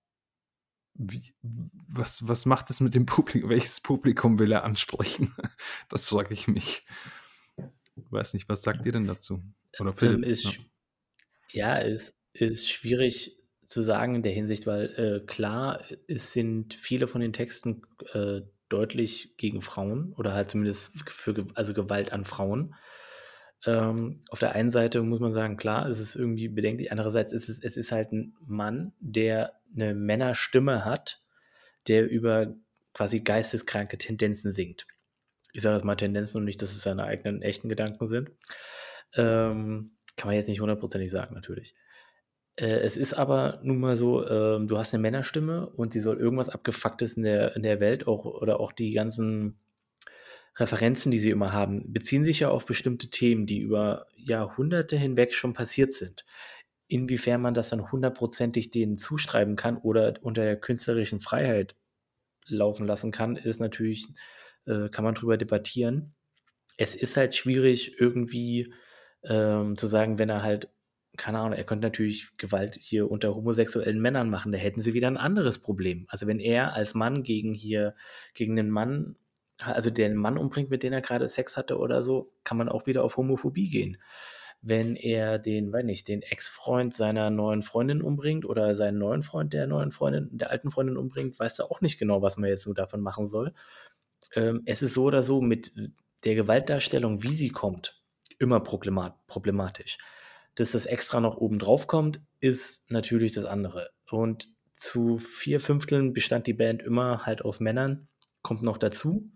wie, was, was macht es mit dem Publikum? Welches Publikum will er ansprechen? Das frage ich mich. Ich weiß nicht, was sagt ihr denn dazu? Oder Philipp? Ähm, ist, ja. ja, ist, ist schwierig zu sagen in der Hinsicht, weil äh, klar, es sind viele von den Texten äh, deutlich gegen Frauen oder halt zumindest für also Gewalt an Frauen. Ähm, auf der einen Seite muss man sagen, klar, es ist irgendwie bedenklich. Andererseits ist es, es ist halt ein Mann, der eine Männerstimme hat, der über quasi geisteskranke Tendenzen singt. Ich sage jetzt mal Tendenzen und nicht, dass es seine eigenen echten Gedanken sind. Ähm, kann man jetzt nicht hundertprozentig sagen, natürlich. Äh, es ist aber nun mal so, ähm, du hast eine Männerstimme und sie soll irgendwas Abgefucktes in der, in der Welt auch oder auch die ganzen Referenzen, die sie immer haben, beziehen sich ja auf bestimmte Themen, die über Jahrhunderte hinweg schon passiert sind. Inwiefern man das dann hundertprozentig denen zuschreiben kann oder unter der künstlerischen Freiheit laufen lassen kann, ist natürlich, äh, kann man drüber debattieren. Es ist halt schwierig, irgendwie ähm, zu sagen, wenn er halt, keine Ahnung, er könnte natürlich Gewalt hier unter homosexuellen Männern machen, da hätten sie wieder ein anderes Problem. Also wenn er als Mann gegen hier, gegen einen Mann, also den Mann umbringt, mit dem er gerade Sex hatte oder so, kann man auch wieder auf Homophobie gehen. Wenn er den, weiß nicht, den Ex-Freund seiner neuen Freundin umbringt oder seinen neuen Freund der neuen Freundin, der alten Freundin umbringt, weiß er auch nicht genau, was man jetzt nur davon machen soll. Ähm, es ist so oder so mit der Gewaltdarstellung, wie sie kommt, immer problemat problematisch. Dass das extra noch oben drauf kommt, ist natürlich das andere. Und zu vier Fünfteln bestand die Band immer halt aus Männern, kommt noch dazu.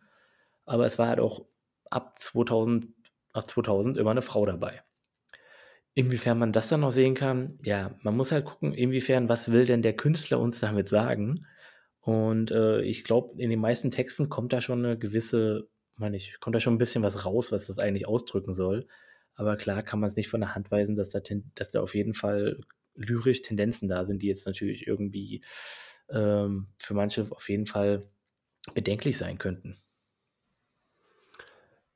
Aber es war halt auch ab 2000, ab 2000 immer eine Frau dabei. Inwiefern man das dann noch sehen kann, ja, man muss halt gucken, inwiefern, was will denn der Künstler uns damit sagen? Und äh, ich glaube, in den meisten Texten kommt da schon eine gewisse, meine ich, kommt da schon ein bisschen was raus, was das eigentlich ausdrücken soll. Aber klar kann man es nicht von der Hand weisen, dass da, dass da auf jeden Fall lyrisch Tendenzen da sind, die jetzt natürlich irgendwie ähm, für manche auf jeden Fall bedenklich sein könnten.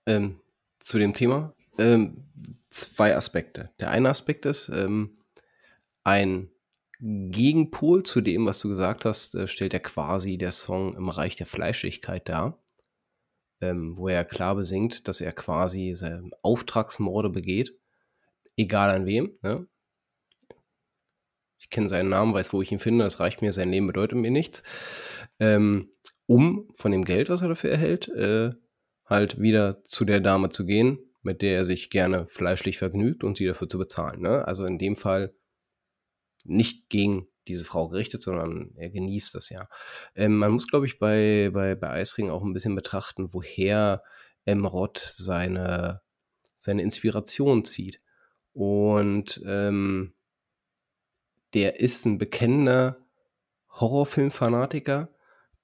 Ähm, zu dem Thema ähm, zwei Aspekte. Der eine Aspekt ist, ähm, ein Gegenpol zu dem, was du gesagt hast, äh, stellt ja quasi der Song im Reich der Fleischlichkeit dar, ähm, wo er klar besingt, dass er quasi Auftragsmorde begeht, egal an wem. Ne? Ich kenne seinen Namen, weiß, wo ich ihn finde, das reicht mir, sein Leben bedeutet mir nichts. Ähm, um von dem Geld, was er dafür erhält, äh, halt wieder zu der Dame zu gehen, mit der er sich gerne fleischlich vergnügt und sie dafür zu bezahlen. Ne? Also in dem Fall nicht gegen diese Frau gerichtet, sondern er genießt das ja. Ähm, man muss, glaube ich, bei, bei, bei Eisring auch ein bisschen betrachten, woher Emrod seine, seine Inspiration zieht. Und ähm, der ist ein bekennender Horrorfilmfanatiker.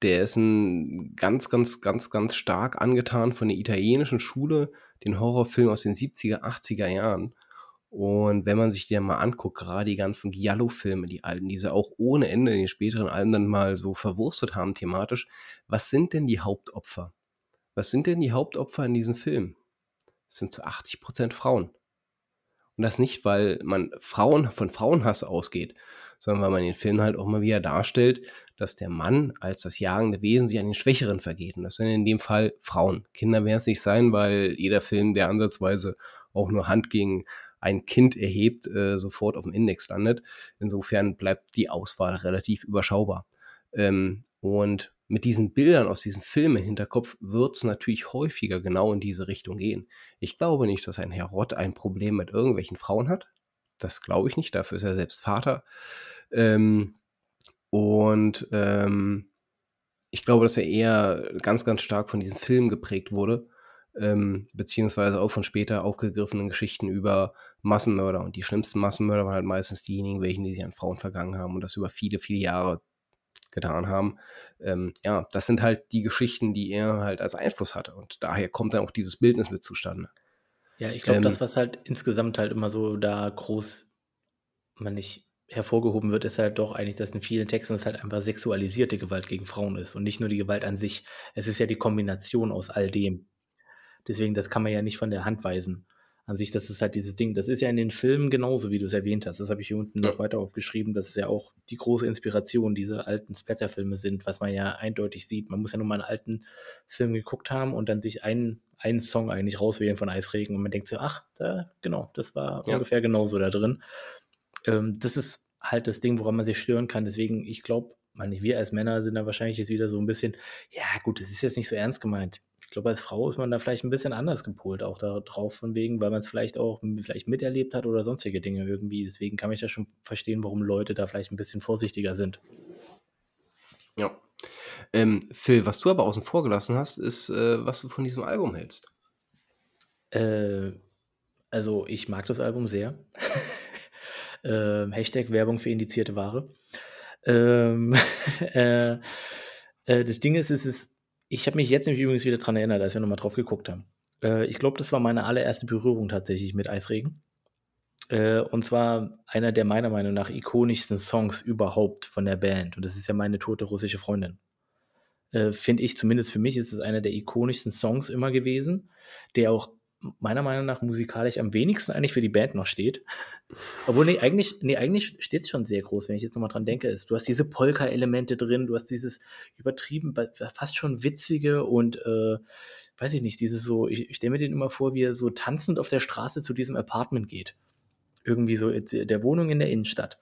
Der ist ein ganz, ganz, ganz, ganz stark angetan von der italienischen Schule, den Horrorfilm aus den 70er, 80er Jahren. Und wenn man sich die mal anguckt, gerade die ganzen Giallo-Filme, die alten, die sie auch ohne Ende in den späteren Alben dann mal so verwurstet haben thematisch, was sind denn die Hauptopfer? Was sind denn die Hauptopfer in diesen Filmen? Das sind zu 80 Prozent Frauen. Und das nicht, weil man Frauen von Frauenhass ausgeht, sondern weil man den Film halt auch mal wieder darstellt, dass der Mann als das jagende Wesen sich an den Schwächeren vergeht. Und das sind in dem Fall Frauen. Kinder werden es nicht sein, weil jeder Film, der ansatzweise auch nur Hand gegen ein Kind erhebt, äh, sofort auf dem Index landet. Insofern bleibt die Auswahl relativ überschaubar. Ähm, und mit diesen Bildern aus diesen Filmen im Hinterkopf wird es natürlich häufiger genau in diese Richtung gehen. Ich glaube nicht, dass ein Herr Rott ein Problem mit irgendwelchen Frauen hat. Das glaube ich nicht, dafür ist er selbst Vater. Ähm, und ähm, ich glaube, dass er eher ganz, ganz stark von diesen Filmen geprägt wurde ähm, beziehungsweise auch von später aufgegriffenen Geschichten über Massenmörder. Und die schlimmsten Massenmörder waren halt meistens diejenigen, welchen die sich an Frauen vergangen haben und das über viele, viele Jahre getan haben. Ähm, ja, das sind halt die Geschichten, die er halt als Einfluss hatte. Und daher kommt dann auch dieses Bildnis mit zustande. Ja, ich glaube, ähm, das, was halt insgesamt halt immer so da groß, man nicht hervorgehoben wird, ist halt doch eigentlich, dass in vielen Texten es halt einfach sexualisierte Gewalt gegen Frauen ist und nicht nur die Gewalt an sich. Es ist ja die Kombination aus all dem. Deswegen, das kann man ja nicht von der Hand weisen. An sich, das ist halt dieses Ding. Das ist ja in den Filmen genauso, wie du es erwähnt hast. Das habe ich hier unten ja. noch weiter aufgeschrieben, dass es ja auch die große Inspiration diese alten Splatterfilme sind, was man ja eindeutig sieht. Man muss ja nur mal einen alten Film geguckt haben und dann sich einen, einen Song eigentlich rauswählen von Eisregen und man denkt so, ach, da, genau, das war ja. ungefähr genauso da drin. Ähm, das ist halt das Ding, woran man sich stören kann. Deswegen, ich glaube, wir als Männer sind da wahrscheinlich jetzt wieder so ein bisschen, ja gut, das ist jetzt nicht so ernst gemeint ich glaube, als Frau ist man da vielleicht ein bisschen anders gepolt, auch darauf von wegen, weil man es vielleicht auch vielleicht miterlebt hat oder sonstige Dinge irgendwie. Deswegen kann ich ja schon verstehen, warum Leute da vielleicht ein bisschen vorsichtiger sind. Ja. Ähm, Phil, was du aber außen vor gelassen hast, ist, äh, was du von diesem Album hältst. Äh, also, ich mag das Album sehr. äh, Hashtag Werbung für indizierte Ware. Ähm, äh, äh, das Ding ist, es ist ich habe mich jetzt nämlich übrigens wieder daran erinnert, als wir nochmal drauf geguckt haben. Äh, ich glaube, das war meine allererste Berührung tatsächlich mit Eisregen. Äh, und zwar einer der meiner Meinung nach ikonischsten Songs überhaupt von der Band. Und das ist ja meine tote russische Freundin. Äh, Finde ich, zumindest für mich, ist es einer der ikonischsten Songs immer gewesen, der auch meiner Meinung nach musikalisch am wenigsten eigentlich für die Band noch steht. Obwohl, nee, eigentlich, nee, eigentlich steht es schon sehr groß, wenn ich jetzt nochmal dran denke. Ist, du hast diese Polka-Elemente drin, du hast dieses übertrieben, fast schon witzige und, äh, weiß ich nicht, dieses so, ich, ich stelle mir den immer vor, wie er so tanzend auf der Straße zu diesem Apartment geht. Irgendwie so der Wohnung in der Innenstadt.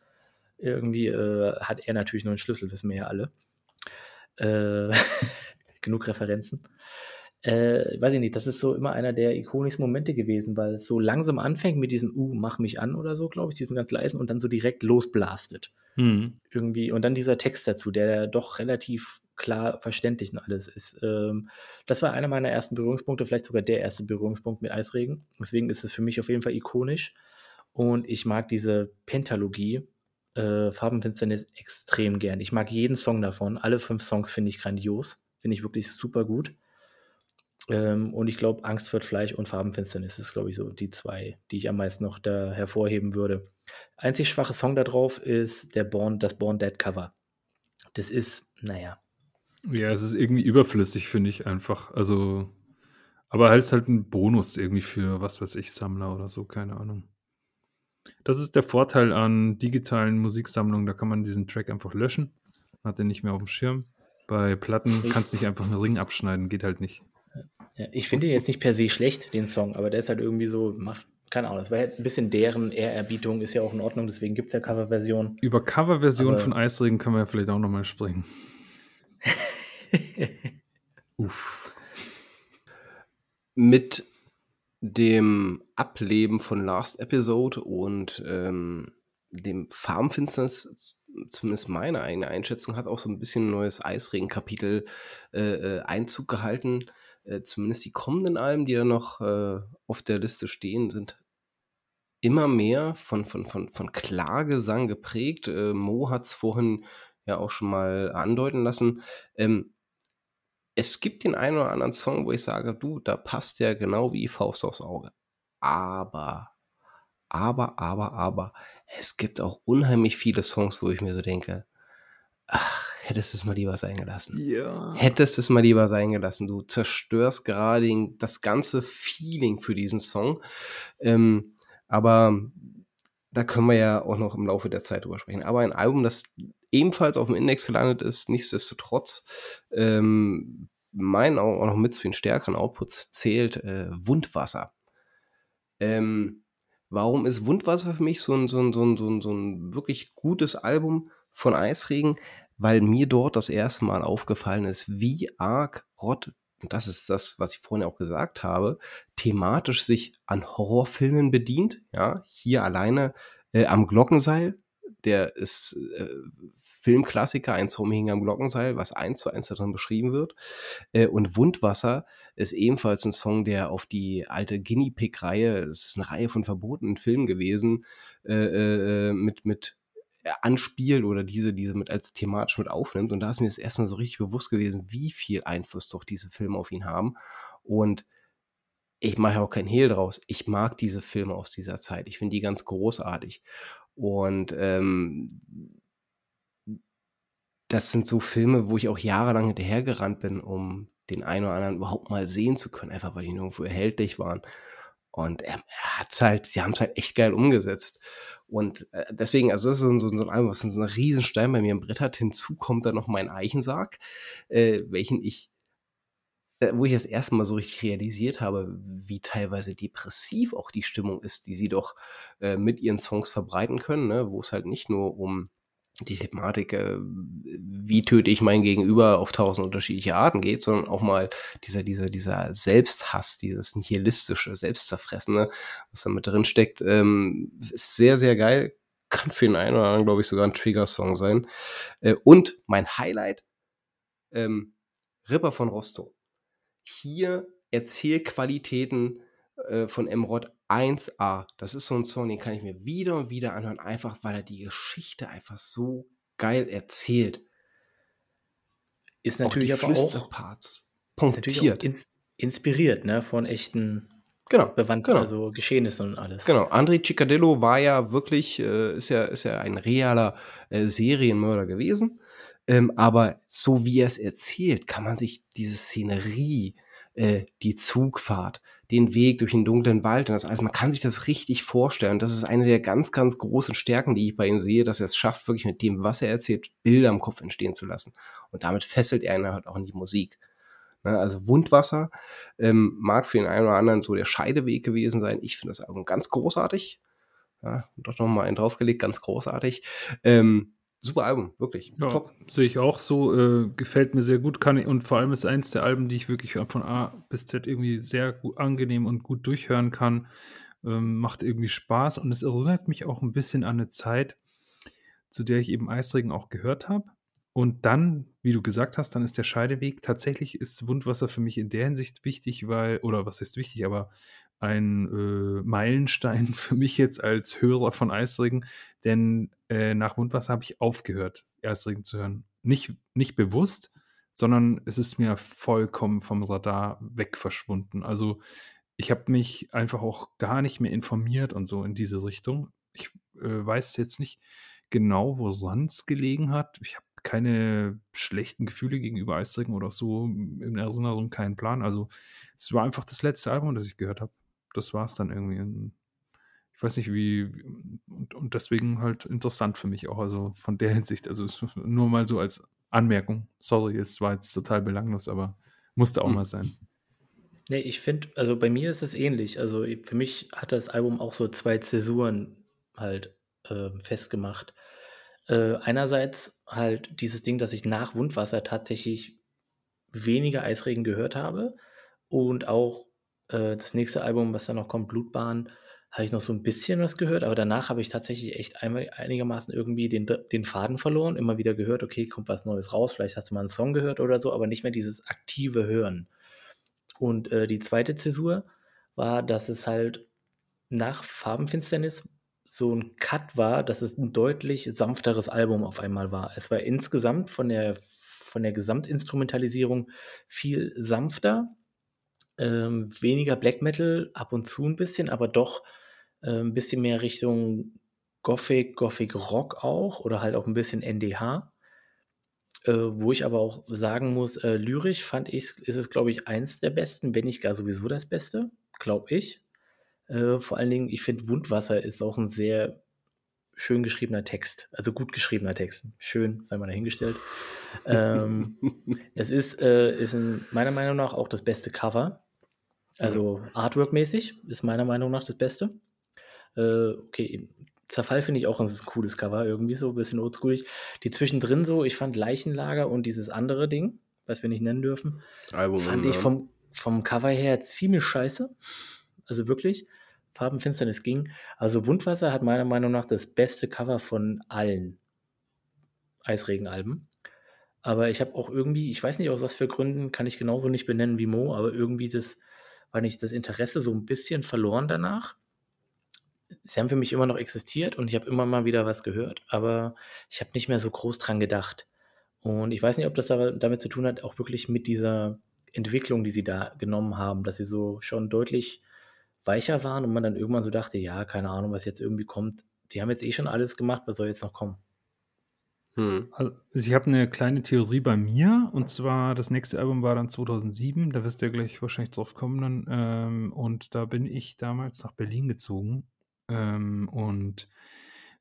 Irgendwie äh, hat er natürlich nur einen Schlüssel, wissen wir ja alle. Äh, genug Referenzen. Äh, weiß ich nicht, das ist so immer einer der ikonischen Momente gewesen, weil es so langsam anfängt mit diesem Uh, mach mich an oder so, glaube ich, diesem ganz leisen und dann so direkt losblastet. Mhm. Irgendwie. Und dann dieser Text dazu, der doch relativ klar verständlich und alles ist. Ähm, das war einer meiner ersten Berührungspunkte, vielleicht sogar der erste Berührungspunkt mit Eisregen. Deswegen ist es für mich auf jeden Fall ikonisch. Und ich mag diese Pentalogie, äh, Farbenfinsternis, extrem gern. Ich mag jeden Song davon. Alle fünf Songs finde ich grandios. Finde ich wirklich super gut. Ähm, und ich glaube, Angst wird Fleisch und Farbenfinsternis ist, glaube ich, so die zwei, die ich am meisten noch da hervorheben würde. Einzig schwache Song da drauf ist der Born, das Born Dead Cover. Das ist, naja. Ja, es ist irgendwie überflüssig, finde ich einfach. Also, aber halt halt ein Bonus irgendwie für, was weiß ich, Sammler oder so, keine Ahnung. Das ist der Vorteil an digitalen Musiksammlungen, da kann man diesen Track einfach löschen. Hat den nicht mehr auf dem Schirm. Bei Platten kannst du nicht einfach einen Ring abschneiden, geht halt nicht. Ja, ich finde den jetzt nicht per se schlecht, den Song, aber der ist halt irgendwie so, macht, keine Ahnung, das war halt ein bisschen deren Ehrerbietung, ist ja auch in Ordnung, deswegen gibt es ja Coverversion. Über Coverversion von Eisregen können wir ja vielleicht auch nochmal sprechen. Uff. Mit dem Ableben von Last Episode und ähm, dem Farmfinsternis, zumindest meine eigene Einschätzung, hat auch so ein bisschen ein neues Eisregen-Kapitel äh, äh Einzug gehalten. Äh, zumindest die kommenden Alben, die da noch äh, auf der Liste stehen, sind immer mehr von, von, von, von Klagesang geprägt. Äh, Mo hat es vorhin ja auch schon mal andeuten lassen. Ähm, es gibt den einen oder anderen Song, wo ich sage, du, da passt der genau wie Faust aufs Auge. Aber, aber, aber, aber, es gibt auch unheimlich viele Songs, wo ich mir so denke, ach, hättest du es mal lieber sein gelassen. Ja. Hättest du es mal lieber sein gelassen. Du zerstörst gerade das ganze Feeling für diesen Song. Ähm, aber da können wir ja auch noch im Laufe der Zeit drüber sprechen. Aber ein Album, das ebenfalls auf dem Index gelandet ist, nichtsdestotrotz ähm, meinen Augen auch noch mit zu den stärkeren Outputs zählt äh, Wundwasser. Ähm, warum ist Wundwasser für mich so ein, so, ein, so, ein, so, ein, so ein wirklich gutes Album von Eisregen? Weil mir dort das erste Mal aufgefallen ist, wie arg Rott, und das ist das, was ich vorhin auch gesagt habe, thematisch sich an Horrorfilmen bedient. Ja, hier alleine äh, am Glockenseil, der ist äh, Filmklassiker, ein Zombie hing am Glockenseil, was eins zu eins darin beschrieben wird. Äh, und Wundwasser ist ebenfalls ein Song, der auf die alte Guinea Pig-Reihe, das ist eine Reihe von verbotenen Filmen gewesen, äh, äh, mit, mit anspielt oder diese, diese mit als thematisch mit aufnimmt. Und da ist mir das erstmal so richtig bewusst gewesen, wie viel Einfluss doch diese Filme auf ihn haben. Und ich mache auch kein Hehl draus. Ich mag diese Filme aus dieser Zeit. Ich finde die ganz großartig. Und ähm, das sind so Filme, wo ich auch jahrelang hinterhergerannt bin, um den einen oder anderen überhaupt mal sehen zu können, einfach weil die nirgendwo erhältlich waren. Und er, er hat's halt, sie haben es halt echt geil umgesetzt. Und äh, deswegen, also das ist so, so, so ein Album, was so ein Riesenstein bei mir im Brett hat. Hinzu kommt dann noch mein Eichensarg, äh, welchen ich, äh, wo ich das erste Mal so richtig realisiert habe, wie teilweise depressiv auch die Stimmung ist, die sie doch äh, mit ihren Songs verbreiten können, ne? wo es halt nicht nur um die Thematik, äh, wie töte ich mein Gegenüber auf tausend unterschiedliche Arten geht, sondern auch mal dieser, dieser, dieser Selbsthass, dieses nihilistische, selbstzerfressene, was da mit drin steckt, ähm, ist sehr, sehr geil. Kann für den einen oder anderen, glaube ich, sogar ein Trigger-Song sein. Äh, und mein Highlight, ähm, Ripper von Rostow. Hier Erzählqualitäten äh, von Emrod 1A. Das ist so ein Song, den kann ich mir wieder und wieder anhören, einfach weil er die Geschichte einfach so geil erzählt. Ist natürlich auch die aber Flüsterparts auch, punktiert. Ins, inspiriert, ne, von echten genau, bewandten, genau. also Geschehnissen und alles. Genau, André Ciccadillo war ja wirklich, äh, ist ja, ist ja ein realer äh, Serienmörder gewesen. Ähm, aber so wie er es erzählt, kann man sich diese Szenerie, äh, die Zugfahrt, den Weg durch den dunklen Wald und das alles. Man kann sich das richtig vorstellen. Das ist eine der ganz, ganz großen Stärken, die ich bei ihm sehe, dass er es schafft, wirklich mit dem, was er erzählt, Bilder im Kopf entstehen zu lassen. Und damit fesselt er ihn halt auch in die Musik. Ne, also Wundwasser ähm, mag für den einen oder anderen so der Scheideweg gewesen sein. Ich finde das Album ganz großartig. Ja, doch nochmal einen draufgelegt, ganz großartig. Ähm, super Album, wirklich. Ja, Top. sehe ich auch so. Äh, gefällt mir sehr gut. Kann ich, und vor allem ist eins der Alben, die ich wirklich von A bis Z irgendwie sehr gut, angenehm und gut durchhören kann. Ähm, macht irgendwie Spaß und es erinnert mich auch ein bisschen an eine Zeit, zu der ich eben Eisregen auch gehört habe. Und dann, wie du gesagt hast, dann ist der Scheideweg. Tatsächlich ist Wundwasser für mich in der Hinsicht wichtig, weil, oder was ist wichtig, aber ein äh, Meilenstein für mich jetzt als Hörer von Eisregen, denn äh, nach Wundwasser habe ich aufgehört, Eisregen zu hören. Nicht, nicht bewusst, sondern es ist mir vollkommen vom Radar weg verschwunden. Also ich habe mich einfach auch gar nicht mehr informiert und so in diese Richtung. Ich äh, weiß jetzt nicht genau, wo sonst gelegen hat. Ich habe keine schlechten Gefühle gegenüber Eisregen oder so in Erinnerung, keinen Plan. Also es war einfach das letzte Album, das ich gehört habe. Das war es dann irgendwie. Ich weiß nicht, wie, und, und deswegen halt interessant für mich auch, also von der Hinsicht, also nur mal so als Anmerkung. Sorry, es war jetzt total belanglos, aber musste auch hm. mal sein. Nee, ich finde, also bei mir ist es ähnlich. Also für mich hat das Album auch so zwei Zäsuren halt äh, festgemacht. Äh, einerseits halt dieses Ding, dass ich nach Wundwasser tatsächlich weniger Eisregen gehört habe und auch äh, das nächste Album, was da noch kommt, Blutbahn, habe ich noch so ein bisschen was gehört, aber danach habe ich tatsächlich echt einmal, einigermaßen irgendwie den, den Faden verloren, immer wieder gehört, okay, kommt was Neues raus, vielleicht hast du mal einen Song gehört oder so, aber nicht mehr dieses aktive Hören. Und äh, die zweite Zäsur war, dass es halt nach Farbenfinsternis so ein Cut war, dass es ein deutlich sanfteres Album auf einmal war. Es war insgesamt von der, von der Gesamtinstrumentalisierung viel sanfter, ähm, weniger Black Metal, ab und zu ein bisschen, aber doch äh, ein bisschen mehr Richtung Gothic, Gothic Rock auch oder halt auch ein bisschen NDH. Äh, wo ich aber auch sagen muss, äh, lyrisch fand ich, ist es, glaube ich, eins der besten, wenn nicht gar sowieso das Beste, glaube ich. Äh, vor allen Dingen, ich finde, Wundwasser ist auch ein sehr schön geschriebener Text. Also gut geschriebener Text. Schön, sei mal dahingestellt. ähm, es ist, äh, ist in meiner Meinung nach auch das beste Cover. Also Artwork-mäßig ist meiner Meinung nach das Beste. Äh, okay, Zerfall finde ich auch ein cooles Cover, irgendwie so ein bisschen oldschoolig. Die zwischendrin so, ich fand Leichenlager und dieses andere Ding, was wir nicht nennen dürfen, Album, fand ich vom, vom Cover her ziemlich scheiße. Also wirklich. Farbenfinsternis ging. Also Wundwasser hat meiner Meinung nach das beste Cover von allen Eisregenalben. Aber ich habe auch irgendwie, ich weiß nicht aus was für Gründen, kann ich genauso nicht benennen wie Mo, aber irgendwie das, war nicht das Interesse so ein bisschen verloren danach. Sie haben für mich immer noch existiert und ich habe immer mal wieder was gehört, aber ich habe nicht mehr so groß dran gedacht. Und ich weiß nicht, ob das damit zu tun hat, auch wirklich mit dieser Entwicklung, die sie da genommen haben, dass sie so schon deutlich weicher waren und man dann irgendwann so dachte, ja, keine Ahnung, was jetzt irgendwie kommt. Die haben jetzt eh schon alles gemacht, was soll jetzt noch kommen? Hm. Also ich habe eine kleine Theorie bei mir und zwar das nächste Album war dann 2007, da wirst du ja gleich wahrscheinlich drauf kommen dann ähm, und da bin ich damals nach Berlin gezogen ähm, und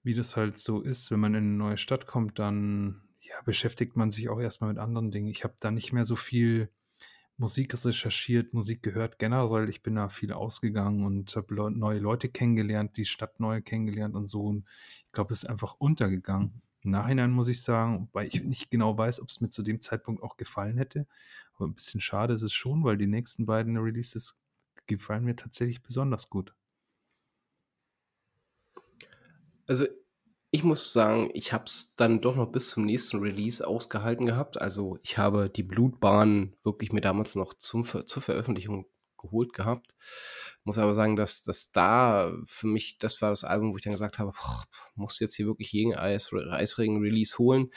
wie das halt so ist, wenn man in eine neue Stadt kommt, dann ja, beschäftigt man sich auch erstmal mit anderen Dingen. Ich habe da nicht mehr so viel Musik recherchiert, Musik gehört generell. Ich bin da viel ausgegangen und habe le neue Leute kennengelernt, die Stadt neu kennengelernt und so. Und ich glaube, es ist einfach untergegangen. Im Nachhinein muss ich sagen, weil ich nicht genau weiß, ob es mir zu dem Zeitpunkt auch gefallen hätte. Aber ein bisschen schade ist es schon, weil die nächsten beiden Releases gefallen mir tatsächlich besonders gut. Also ich muss sagen, ich habe es dann doch noch bis zum nächsten Release ausgehalten gehabt. Also, ich habe die Blutbahn wirklich mir damals noch zum zur Veröffentlichung geholt gehabt. Muss aber sagen, dass dass da für mich das war das Album, wo ich dann gesagt habe: „Boah, musst jetzt hier wirklich jeden Eis Eisregen-Release holen.“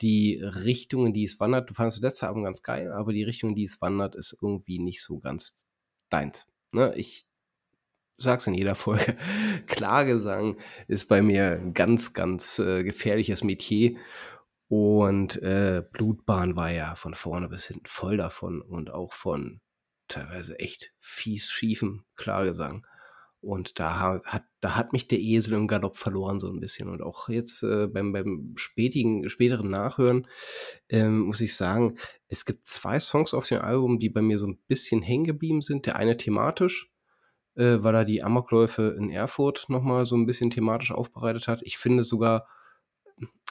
Die Richtung, in die es wandert du fandest das letzte Album ganz geil, aber die Richtung, in die es wandert, ist irgendwie nicht so ganz deins, ne? Ich sag's in jeder Folge, Klagesang ist bei mir ein ganz, ganz äh, gefährliches Metier. Und äh, Blutbahn war ja von vorne bis hinten voll davon und auch von teilweise echt fies schiefen Klagesang. Und da hat, da hat mich der Esel im Galopp verloren, so ein bisschen. Und auch jetzt äh, beim, beim spätigen, späteren Nachhören ähm, muss ich sagen, es gibt zwei Songs auf dem Album, die bei mir so ein bisschen hängen geblieben sind. Der eine thematisch, äh, weil er die Amokläufe in Erfurt nochmal so ein bisschen thematisch aufbereitet hat. Ich finde sogar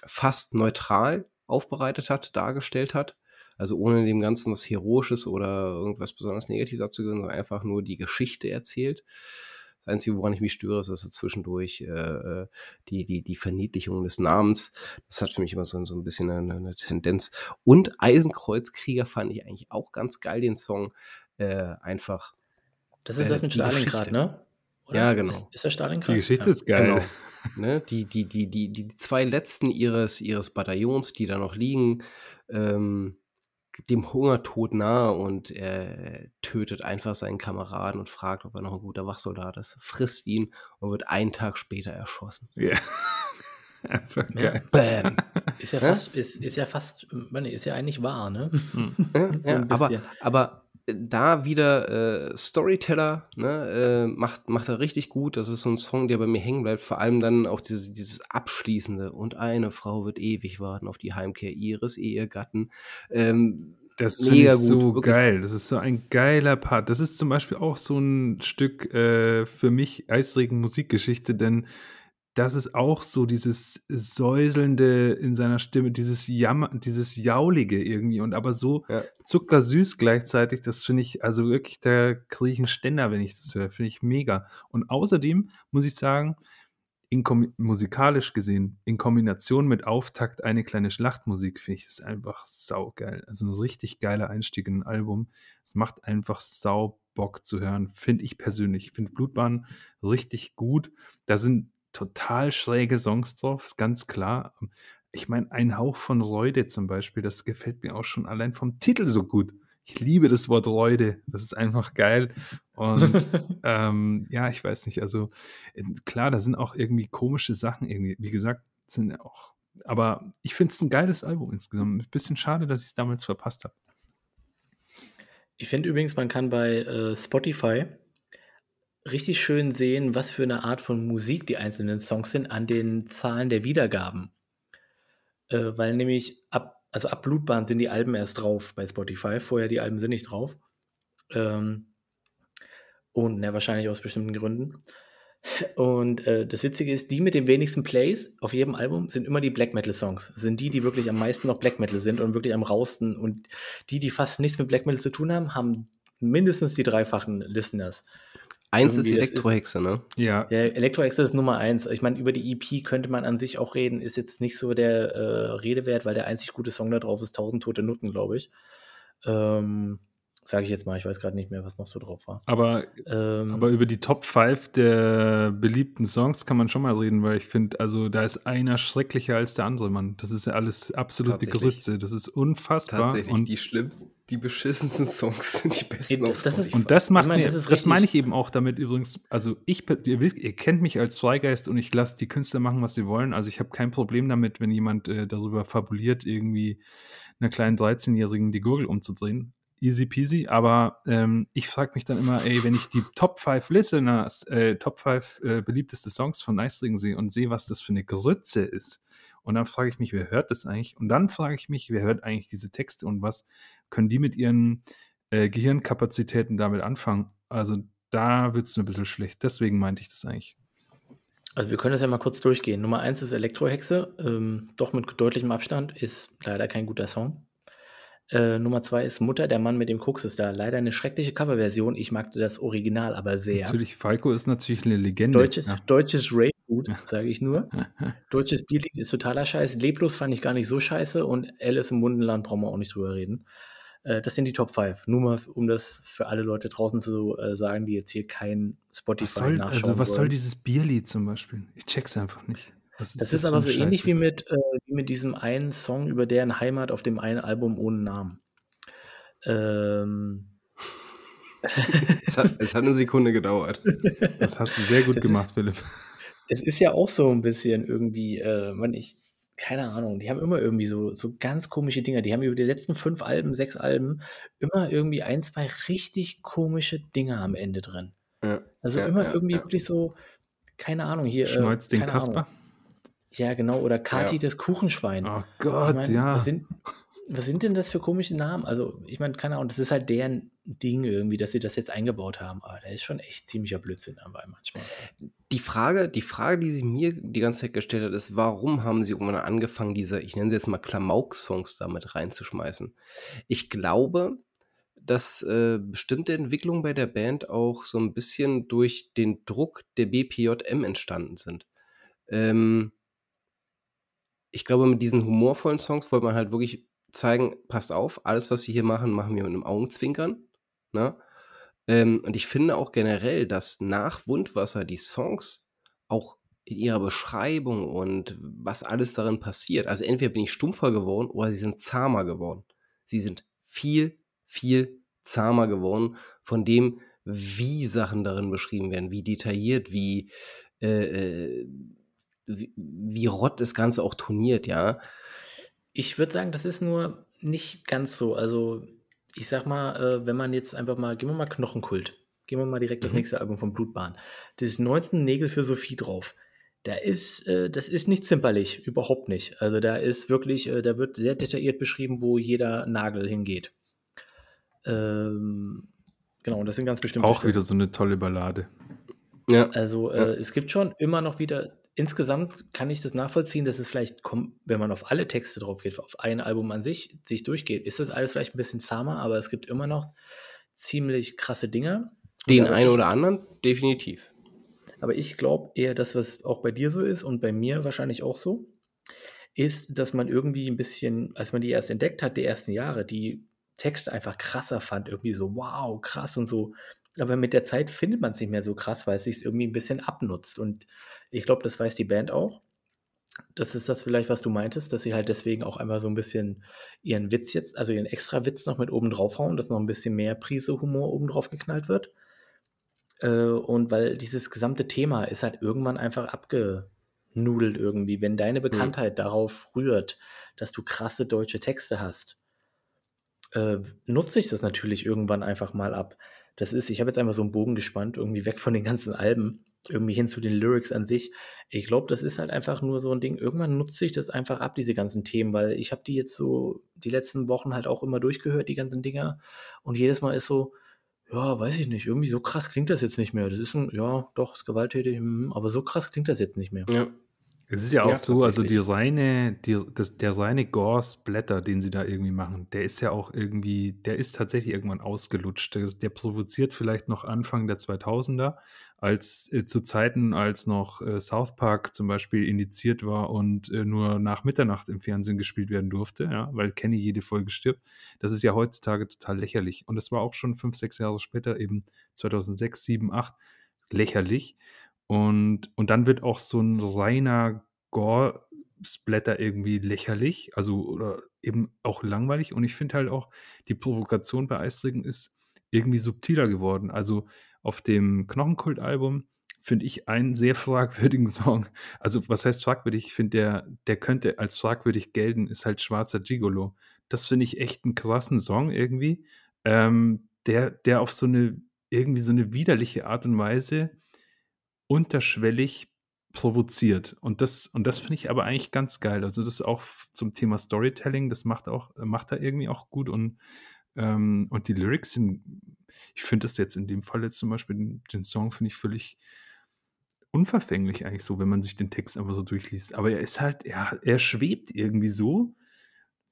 fast neutral aufbereitet hat, dargestellt hat. Also ohne dem Ganzen was Heroisches oder irgendwas besonders Negatives abzugeben, sondern einfach nur die Geschichte erzählt. Das Einzige, woran ich mich störe, ist, dass er zwischendurch äh, äh, die, die, die Verniedlichung des Namens, das hat für mich immer so, so ein bisschen eine, eine Tendenz. Und Eisenkreuzkrieger fand ich eigentlich auch ganz geil, den Song. Äh, einfach. Das ist Äh, das mit Stalingrad, Geschichte. ne? Ja, genau. Ist, ist das Stalingrad? Die Geschichte ja. ist geil. Genau. Ne? Die, die, die, die, die zwei letzten ihres, ihres Bataillons, die da noch liegen, ähm, dem Hungertod nahe und er tötet einfach seinen Kameraden und fragt, ob er noch ein guter Wachsoldat ist, frisst ihn und wird einen Tag später erschossen. Ja. Einfach Ja. geil. Bam! Ist ja fast, ist, ist ja fast, nee, ist ja eigentlich wahr, ne? Ja, So ja, aber, aber äh, da wieder äh, Storyteller, ne, äh, macht, macht er richtig gut. Das ist so ein Song, der bei mir hängen bleibt. Vor allem dann auch dieses, dieses Abschließende. Und eine Frau wird ewig warten auf die Heimkehr ihres Ehegatten. Ähm, Das finde Mega gut, so wirklich. geil. Das ist so ein geiler Part. Das ist zum Beispiel auch so ein Stück äh, für mich Eisregen Musikgeschichte, denn das ist auch so dieses Säuselnde in seiner Stimme, dieses Jammer, dieses Jaulige irgendwie und aber so Ja. zuckersüß gleichzeitig. Das finde ich, also wirklich, da kriege ich einen Ständer, wenn ich das höre. Finde ich mega. Und außerdem muss ich sagen, musikalisch gesehen, in Kombination mit Auftakt eine kleine Schlachtmusik, finde ich das einfach saugeil. Also ein richtig geiler Einstieg in ein Album. Es macht einfach sau Bock zu hören, finde ich persönlich. Ich finde Blutbahn richtig gut. Da sind total schräge Songs drauf, ganz klar. Ich meine, ein Hauch von Reude zum Beispiel, das gefällt mir auch schon allein vom Titel so gut. Ich liebe das Wort Reude. Das ist einfach geil. Und ähm, ja, ich weiß nicht, also äh, klar, da sind auch irgendwie komische Sachen, irgendwie, wie gesagt, sind ja auch. Aber ich finde es ein geiles Album insgesamt. Ein bisschen schade, dass ich es damals verpasst habe. Ich finde übrigens, man kann bei äh, Spotify richtig schön sehen, was für eine Art von Musik die einzelnen Songs sind an den Zahlen der Wiedergaben. Äh, weil nämlich ab, also ab Blutbahn sind die Alben erst drauf bei Spotify. Vorher die Alben sind nicht drauf. Ähm, und ja, wahrscheinlich aus bestimmten Gründen. Und äh, das Witzige ist, die mit den wenigsten Plays auf jedem Album sind immer die Black Metal Songs. Sind die, die wirklich am meisten noch Black Metal sind und wirklich am rausten. Und die, die fast nichts mit Black Metal zu tun haben, haben mindestens die dreifachen Listeners. Eins ist Elektrohexe, ne? Ja, Ja, Electro Access ist Nummer eins. Ich meine, über die EP könnte man an sich auch reden. Ist jetzt nicht so der äh, Rede wert, weil der einzig gute Song da drauf ist 1000 tote Nutten, glaube ich. Ähm, Sage ich jetzt mal. Ich weiß gerade nicht mehr, was noch so drauf war. aber Ähm, Aber über die Top 5 der beliebten Songs kann man schon mal reden, weil ich finde, also da ist einer schrecklicher als der andere, Mann. Das ist ja alles absolute. Grütze. Das ist unfassbar. Tatsächlich, und, die schlimm, die beschissensten Songs sind die besten auf das ist- und das macht Ich meine, mir, das das, meine ich eben auch damit übrigens, also ich, ihr, wisst, ihr kennt mich als Freigeist und ich lasse die Künstler machen, was sie wollen. Also ich habe kein Problem damit, wenn jemand äh, darüber fabuliert, irgendwie einer kleinen 13-Jährigen die Gurgel umzudrehen. Easy peasy, aber ähm, ich frage mich dann immer, ey, wenn ich die Top 5 Listeners, äh, Top 5 äh, beliebteste Songs von Eisringen sehe und sehe, was das für eine Grütze ist, und dann frage ich mich, wer hört das eigentlich? Und dann frage ich mich, wer hört eigentlich diese Texte und was können die mit ihren äh, Gehirnkapazitäten damit anfangen? Also da wird es mir ein bisschen schlecht. Deswegen meinte ich das eigentlich. Also wir können das ja mal kurz durchgehen. Nummer eins ist Elektrohexe, ähm, doch mit deutlichem Abstand, ist leider kein guter Song. Äh, Nummer zwei ist Mutter, der Mann mit dem Koks ist da. Leider eine schreckliche Coverversion. Ich mag das Original aber sehr. Natürlich, Falco ist natürlich eine Legende. Deutsches, ja. deutsches Rape-Food, sage ich nur. Deutsches Bierlied ist totaler Scheiß. Leblos fand ich gar nicht so scheiße und Alice im Mundenland brauchen wir auch nicht drüber reden. Äh, das sind die Top 5. Nur mal, um das für alle Leute draußen zu äh, sagen, die jetzt hier kein Spotify was soll, nachschauen also was soll wollen. dieses Bierlied zum Beispiel? Ich check's einfach nicht. Das das ist aber so eine ähnlich Scheiße? wie mit, äh, wie mit diesem einen Song über deren Heimat auf dem einen Album ohne Namen. Ähm, Es hat, es hat eine Sekunde gedauert. Das hast du sehr gut Das gemacht, ist- Philipp. es ist ja auch so ein bisschen irgendwie, äh, man, ich, keine Ahnung, die haben immer irgendwie so, so ganz komische Dinger. Die haben über die letzten fünf Alben, sechs Alben immer irgendwie ein, zwei richtig komische Dinge am Ende drin. Ja, Also ja, immer ja, irgendwie ja. wirklich so, keine Ahnung, hier. Schneuzt äh, den Kasper. Ahnung. Ja, genau, oder Kati Ja. das Kuchenschwein. Oh Ich Gott, mein, ja. Was sind, was sind denn das für komische Namen? Also, ich meine, keine Ahnung, das ist halt deren Ding irgendwie, dass sie das jetzt eingebaut haben. Aber da ist schon echt ziemlicher Blödsinn dabei manchmal. Die Frage, die Frage, die sie mir die ganze Zeit gestellt hat, ist, warum haben sie irgendwann angefangen, diese, ich nenne sie jetzt mal Klamauk-Songs damit reinzuschmeißen? Ich glaube, dass äh, bestimmte Entwicklungen bei der Band auch so ein bisschen durch den Druck der BPJM entstanden sind. Ähm, ich glaube, mit diesen humorvollen Songs wollte man halt wirklich zeigen, passt auf, alles, was wir hier machen, machen wir mit einem Augenzwinkern. Ne? Ähm, und ich finde auch generell, dass nach Wundwasser die Songs auch in ihrer Beschreibung und was alles darin passiert, also entweder bin ich stumpfer geworden oder sie sind zahmer geworden. Sie sind viel, viel zahmer geworden von dem, wie Sachen darin beschrieben werden, wie detailliert, wie, äh, äh wie, wie rott das Ganze auch turniert, ja. Ich würde sagen, das ist nur nicht ganz so. Also ich sag mal, äh, wenn man jetzt einfach mal, gehen wir mal Knochenkult. Gehen wir mal direkt mhm. das nächste Album von Blutbahn. Das ist 19 Nägel für Sophie drauf. Da ist, äh, das ist nicht zimperlich, überhaupt nicht. Also da ist wirklich, äh, da wird sehr detailliert beschrieben, wo jeder Nagel hingeht. Ähm, genau, und das sind ganz bestimmte Auch Stellen. wieder so eine tolle Ballade. Ja. Also äh, ja. es gibt schon immer noch wieder insgesamt kann ich das nachvollziehen, dass es vielleicht, wenn man auf alle Texte drauf geht, auf ein Album an sich, sich durchgeht, ist das alles vielleicht ein bisschen zahmer, aber es gibt immer noch ziemlich krasse Dinge. Den einen oder anderen, definitiv. Aber ich glaube eher, dass was auch bei dir so ist und bei mir wahrscheinlich auch so, ist, dass man irgendwie ein bisschen, als man die erst entdeckt hat, die ersten Jahre, die Texte einfach krasser fand, irgendwie so, wow, krass und so. Aber mit der Zeit findet man es nicht mehr so krass, weil es sich irgendwie ein bisschen abnutzt. Und ich glaube, das weiß die Band auch. Das ist das vielleicht, was du meintest, dass sie halt deswegen auch einmal so ein bisschen ihren Witz jetzt, also ihren extra Witz noch mit oben draufhauen, dass noch ein bisschen mehr Prise Humor oben drauf geknallt wird. Äh, und weil dieses gesamte Thema ist halt irgendwann einfach abgenudelt irgendwie. Wenn deine mhm. Bekanntheit mhm. darauf rührt, dass du krasse deutsche Texte hast, äh, nutzt sich das natürlich irgendwann einfach mal ab. Das ist, ich habe jetzt einfach so einen Bogen gespannt, irgendwie weg von den ganzen Alben irgendwie hin zu den Lyrics an sich. Ich glaube, das ist halt einfach nur so ein Ding. Irgendwann nutzt sich das einfach ab, diese ganzen Themen, weil ich habe die jetzt so die letzten Wochen halt auch immer durchgehört, die ganzen Dinger. Und jedes Mal ist so, ja, weiß ich nicht, irgendwie so krass klingt das jetzt nicht mehr. Das ist ein, ja, doch, ist gewalttätig, hm, aber so krass klingt das jetzt nicht mehr. Ja. Es ist ja auch ja, so, also die reine, die, das, der reine Gore-Splatter, den sie da irgendwie machen, der ist ja auch irgendwie, der ist tatsächlich irgendwann ausgelutscht. Der, der provoziert vielleicht noch Anfang der 2000er, als äh, zu Zeiten, als noch äh, South Park zum Beispiel indiziert war und äh, nur nach Mitternacht im Fernsehen gespielt werden durfte, ja, weil Kenny jede Folge stirbt. Das ist ja heutzutage total lächerlich. Und das war auch schon fünf, sechs Jahre später, eben 2006, 7, 8, lächerlich. Und, und dann wird auch so ein reiner Gore-Splatter irgendwie lächerlich, also oder eben auch langweilig. Und ich finde halt auch, die Provokation bei Eistrigen ist irgendwie subtiler geworden. Also auf dem Knochenkult-Album finde ich einen sehr fragwürdigen Song. Also, was heißt fragwürdig? Ich finde, der, der könnte als fragwürdig gelten, ist halt Schwarzer Gigolo. Das finde ich echt einen krassen Song irgendwie, ähm, der, der auf so eine, irgendwie so eine widerliche Art und Weise unterschwellig provoziert. Und das, und das finde ich aber eigentlich ganz geil. Also, das auch zum Thema Storytelling, das macht auch, macht er irgendwie auch gut und, ähm, und die Lyrics sind, ich finde das jetzt in dem Fall jetzt zum Beispiel, den, den Song finde ich völlig unverfänglich eigentlich so, wenn man sich den Text einfach so durchliest. Aber er ist halt, er, er schwebt irgendwie so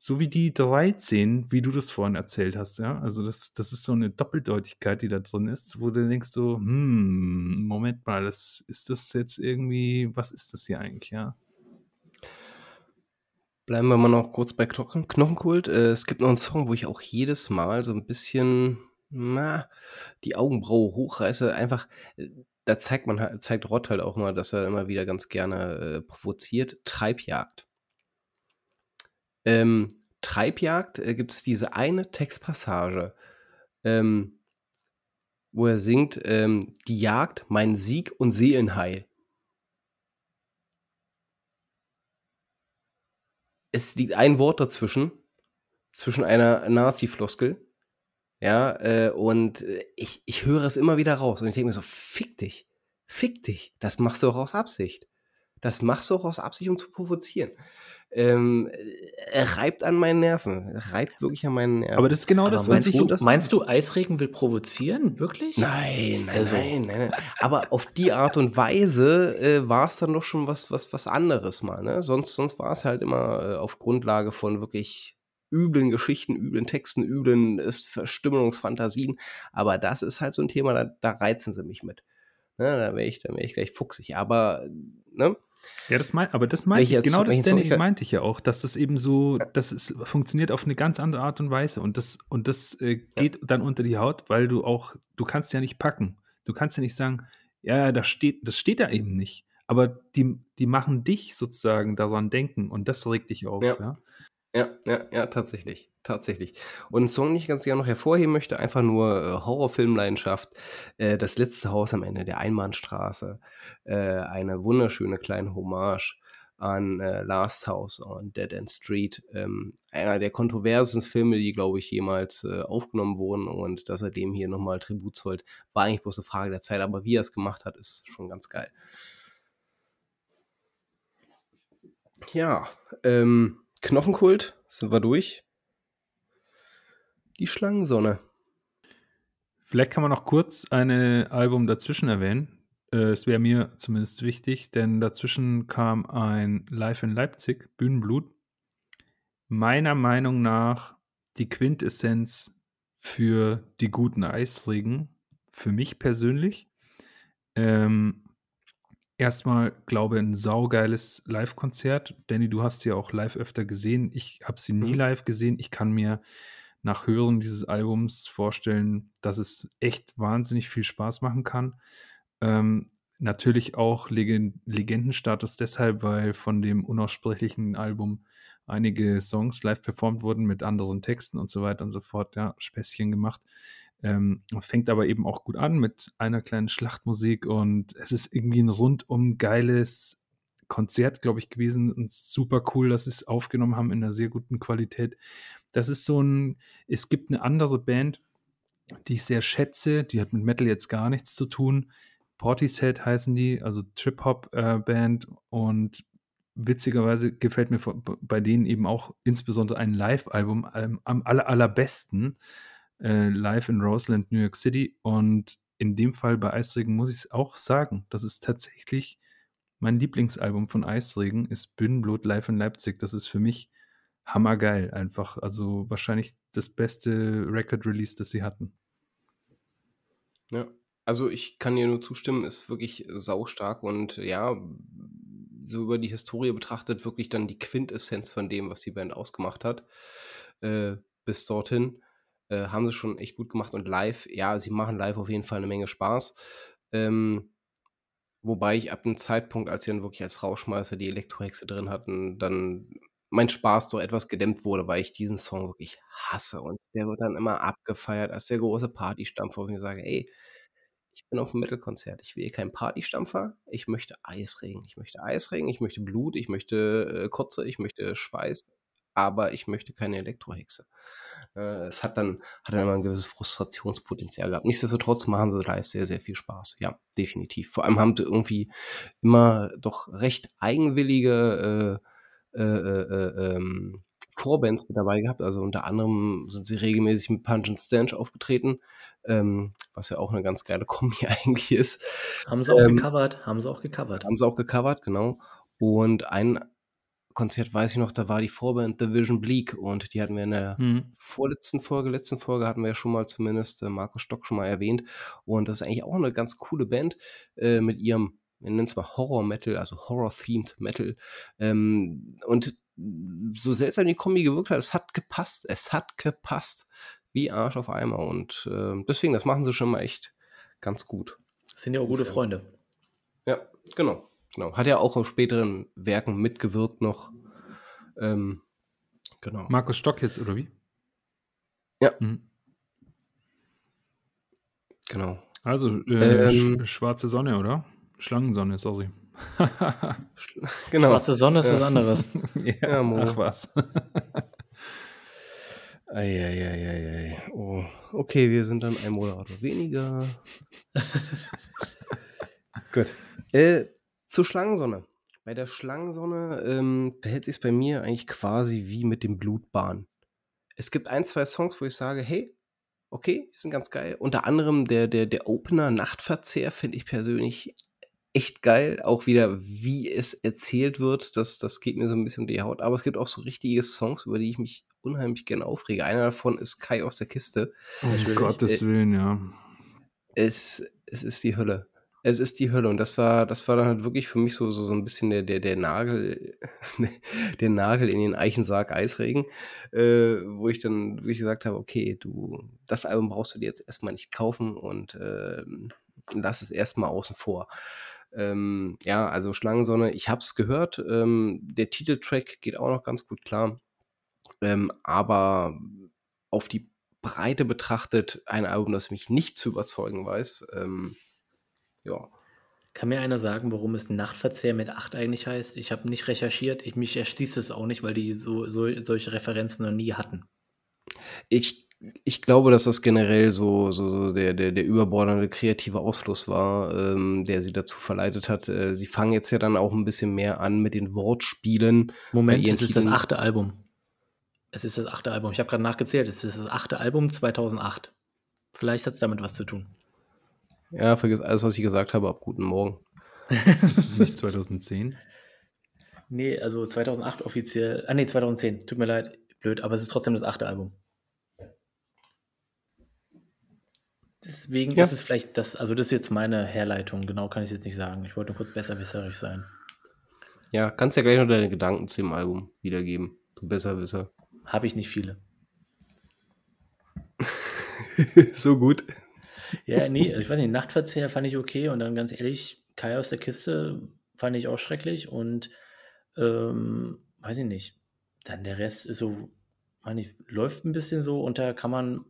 so wie die 13, wie du das vorhin erzählt hast, ja. Also das, das ist so eine Doppeldeutigkeit, die da drin ist, wo du denkst so, hm, Moment mal, das, ist das jetzt irgendwie, was ist das hier eigentlich, ja? Bleiben wir mal noch kurz bei Knochen, Knochenkult. Äh, es gibt noch einen Song, wo ich auch jedes Mal so ein bisschen na, die Augenbraue hochreiße. Einfach, äh, da zeigt man halt, zeigt Rott halt auch mal, dass er immer wieder ganz gerne äh, provoziert. Treibjagd ähm, Treibjagd äh, gibt es diese eine Textpassage, ähm, wo er singt, ähm, die Jagd, mein Sieg und Seelenheil. Es liegt ein Wort dazwischen, zwischen einer Nazi-Floskel, ja, äh, und äh, ich, ich höre es immer wieder raus und ich denke mir so, fick dich, fick dich, das machst du auch aus Absicht. Das machst du auch aus Absicht, um zu provozieren. Ähm, er reibt an meinen Nerven. Er reibt wirklich an meinen Nerven. Aber das ist genau das, was ich. du, das- meinst du, Eisregen will provozieren? Wirklich? Nein, nein, Also- nein, nein, nein. Aber auf die Art und Weise äh, war es dann doch schon was, was, was anderes mal. Ne? Sonst, sonst war es halt immer äh, auf Grundlage von wirklich üblen Geschichten, üblen Texten, üblen äh, Verstümmelungsfantasien. Aber das ist halt so ein Thema, da, da reizen sie mich mit. Ne? Da wäre ich, da wär ich gleich fuchsig. Aber, ne? Ja, das mein, aber das meinte ich, genau das ich- meinte ich ja auch, dass das eben so, das ist, funktioniert auf eine ganz andere Art und Weise und das, und das äh, geht dann unter die Haut, weil du auch, du kannst ja nicht packen. Du kannst ja nicht sagen, ja, das steht, das steht da eben nicht. Aber die, die machen dich sozusagen daran denken und das regt dich auf. Ja. Ja. Ja, ja, ja, tatsächlich. Tatsächlich. Und ein Song, den ich ganz gerne noch hervorheben möchte, einfach nur äh, Horrorfilmleidenschaft. Äh, das letzte Haus am Ende der Einbahnstraße. Äh, eine wunderschöne kleine Hommage an äh, Last House on Dead End Street. Ähm, einer der kontroversesten Filme, die, glaube ich, jemals äh, aufgenommen wurden. Und dass er dem hier nochmal Tribut zollt, war eigentlich bloß eine Frage der Zeit. Aber wie er es gemacht hat, ist schon ganz geil. Ja, ähm, Knochenkult, sind wir durch. Die Schlangensonne. Vielleicht kann man noch kurz ein Album dazwischen erwähnen. Äh, Es wäre mir zumindest wichtig, denn dazwischen kam ein Live in Leipzig, Bühnenblut. Meiner Meinung nach die Quintessenz für die guten Eisregen, für mich persönlich. Ähm, erstmal, glaube ein saugeiles Live-Konzert. Danny, du hast sie ja auch live öfter gesehen. Ich habe sie nie Mhm. live gesehen. Ich kann mir nach Hören dieses Albums vorstellen, dass es echt wahnsinnig viel Spaß machen kann. Ähm, natürlich auch Legen Legendenstatus deshalb, weil von dem unaussprechlichen Album einige Songs live performt wurden mit anderen Texten und so weiter und so fort. Ja, Späßchen gemacht. Ähm, fängt aber eben auch gut an mit einer kleinen Schlachtmusik und es ist irgendwie ein rundum geiles Konzert, glaube ich, gewesen und super cool, dass sie es aufgenommen haben in einer sehr guten Qualität. Das ist so ein, es gibt eine andere Band, die ich sehr schätze, die hat mit Metal jetzt gar nichts zu tun. Portishead heißen die, also Trip-Hop-Band und witzigerweise gefällt mir bei denen eben auch insbesondere ein Live-Album ähm, am aller, allerbesten, äh, live in Roseland, New York City und in dem Fall bei Eisregen muss ich es auch sagen, das ist tatsächlich mein Lieblingsalbum von Eisregen, ist Bühnenblut live in Leipzig. Das ist für mich hammergeil einfach. Also wahrscheinlich das beste Record-Release, das sie hatten. Ja, also ich kann dir nur zustimmen, ist wirklich saustark und ja, so über die Historie betrachtet, wirklich dann die Quintessenz von dem, was die Band ausgemacht hat. Äh, bis dorthin äh, haben sie schon echt gut gemacht und live, ja, sie machen live auf jeden Fall eine Menge Spaß. Ähm, wobei ich ab dem Zeitpunkt, als sie dann wirklich als Rauschmeißer die Elektrohexe drin hatten, dann mein Spaß doch etwas gedämmt wurde, weil ich diesen Song wirklich hasse und der wird dann immer abgefeiert als der große Partystampfer, wo ich mir sage, ey, ich bin auf einem Metal-Konzert. Ich will keinen Partystampfer. Ich möchte Eisregen. Ich möchte Eisregen, ich möchte Blut, ich möchte äh, Kotze, ich möchte Schweiß, aber ich möchte keine Elektrohexe. Äh, es hat dann, hat dann immer ein gewisses Frustrationspotenzial gehabt. Nichtsdestotrotz machen sie live sehr, sehr viel Spaß. Ja, definitiv. Vor allem haben sie irgendwie immer doch recht eigenwillige äh, äh, äh, äh, ähm, Vorbands mit dabei gehabt. Also unter anderem sind sie regelmäßig mit Punch and Stench aufgetreten, ähm, was ja auch eine ganz geile Kombi eigentlich ist. Haben sie auch Ähm, gecovert, haben sie auch gecovert. Haben sie auch gecovert, genau. Und ein Konzert weiß ich noch, da war die Vorband The Vision Bleak und die hatten wir in der Mhm. vorletzten Folge, letzten Folge hatten wir ja schon mal zumindest äh, Markus Stock schon mal erwähnt. Und das ist eigentlich auch eine ganz coole Band äh, mit ihrem, wir nennen es mal Horror-Metal, also Horror-Themed Metal. Ähm, und so seltsam die Kombi gewirkt hat, es hat gepasst, es hat gepasst, wie Arsch auf Eimer. Und äh, deswegen, das machen sie schon mal echt ganz gut. Sind ja auch gute Freunde. Ja, genau. Genau. Hat ja auch auf späteren Werken mitgewirkt noch. Ähm, genau. Markus Stock jetzt, oder wie? Ja. Mhm. genau. Also, äh, Ähm. sch schwarze Sonne, oder? Schlangensonne, sorry. Genau. Schwarze Sonne ist was Ja. anderes. ja, Ja, Mo. ach was. Eieieiei. Oh, okay, wir sind dann ein Moderator weniger. Gut. Äh, zur Schlangensonne. Bei der Schlangensonne ähm, verhält sich bei mir eigentlich quasi wie mit dem Blutbahn. Es gibt ein, zwei Songs, wo ich sage, hey, okay, die sind ganz geil. Unter anderem der, der, der Opener Nachtverzehr finde ich persönlich echt geil. Auch wieder, wie es erzählt wird, das, das geht mir so ein bisschen um die Haut. Aber es gibt auch so richtige Songs, über die ich mich unheimlich gerne aufrege. Einer davon ist Kai aus der Kiste. Um. Gottes äh, Willen, ja. Es, es ist die Hölle. Es ist die Hölle und das war das war dann halt wirklich für mich so so so 'n bisschen der der der Nagel der Nagel in den Eichensarg Eisregen, äh, wo ich dann wirklich gesagt habe: „Okay, du das Album brauchst du dir jetzt erst mal nicht kaufen und, ähm, lass es erst mal außen vor.“ Ähm, ja, also Schlangensonne, ich habe es gehört, ähm, der Titeltrack geht auch noch ganz gut klar, ähm, aber auf die Breite betrachtet ein Album, das mich nicht zu überzeugen weiß, ähm ja. Kann mir einer sagen, warum es Nachtverzehr mit 8 eigentlich heißt? Ich habe nicht recherchiert. Ich, mich erschließt es auch nicht, weil die so, so, solche Referenzen noch nie hatten. Ich, ich glaube, dass das generell so, so, so der, der, der überbordende kreative Ausfluss war, ähm, der sie dazu verleitet hat. Äh, sie fangen jetzt ja dann auch ein bisschen mehr an mit den Wortspielen. Moment, es ist das achte Album. Es ist das achte Album. Ich habe gerade nachgezählt. Es ist das achte Album 2008. Vielleicht hat es damit was zu tun. Ja, vergiss alles, was ich gesagt habe. Ab guten Morgen. ist es nicht 2010? Nee, also 2008 offiziell. Ah, nee, 2010. Tut mir leid. Blöd, aber es ist trotzdem das achte Album. Deswegen ja. ist es vielleicht das, also das ist jetzt meine Herleitung. Genau kann ich es jetzt nicht sagen. Ich wollte nur kurz besserwisserig sein. Ja, kannst ja gleich noch deine Gedanken zu dem Album wiedergeben. Du Besserwisser. Habe ich nicht viele. so gut. Ja, nee, ich weiß nicht, Nachtverzehr fand ich okay und dann ganz ehrlich, Kai aus der Kiste fand ich auch schrecklich und ähm, weiß ich nicht. Dann der Rest ist so, meine ich, läuft ein bisschen so und da kann man,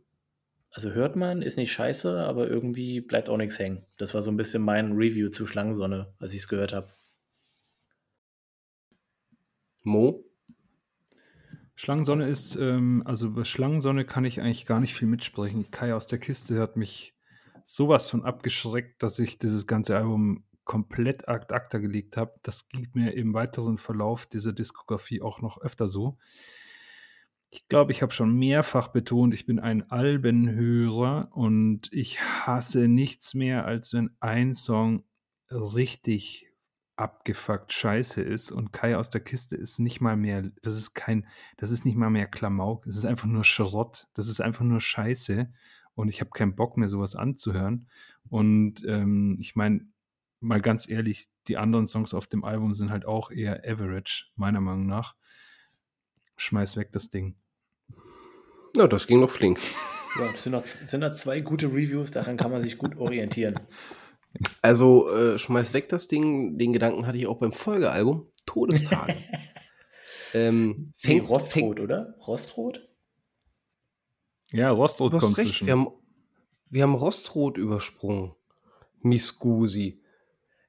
also hört man, ist nicht scheiße, aber irgendwie bleibt auch nichts hängen. Das war so ein bisschen mein Review zu Schlangensonne, als ich es gehört habe. Mo? Schlangensonne ist, ähm, also bei Schlangensonne kann ich eigentlich gar nicht viel mitsprechen. Kai aus der Kiste hat mich sowas von abgeschreckt, dass ich dieses ganze Album komplett ad acta gelegt habe. Das ging mir im weiteren Verlauf dieser Diskografie auch noch öfter so. Ich glaube, ich habe schon mehrfach betont, ich bin ein Albenhörer und ich hasse nichts mehr, als wenn ein Song richtig abgefuckt scheiße ist und Kai aus der Kiste ist nicht mal mehr, das ist kein, das ist nicht mal mehr Klamauk, es ist einfach nur Schrott, das ist einfach nur Scheiße und ich habe keinen Bock mehr, sowas anzuhören. Und ähm, ich meine, mal ganz ehrlich, die anderen Songs auf dem Album sind halt auch eher average, meiner Meinung nach. Schmeiß weg das Ding. Na, das ging noch flink. Ja, das sind noch, sind noch zwei gute Reviews, daran kann man sich gut orientieren. Also, äh, schmeiß weg das Ding, den Gedanken hatte ich auch beim Folgealbum, Todestage. ähm, fängt, nee, Rostrot, fängt, oder? Rostrot? Ja, Rostrot kommt recht. zwischen. Wir haben, wir haben Rostrot übersprungen. Miscusi.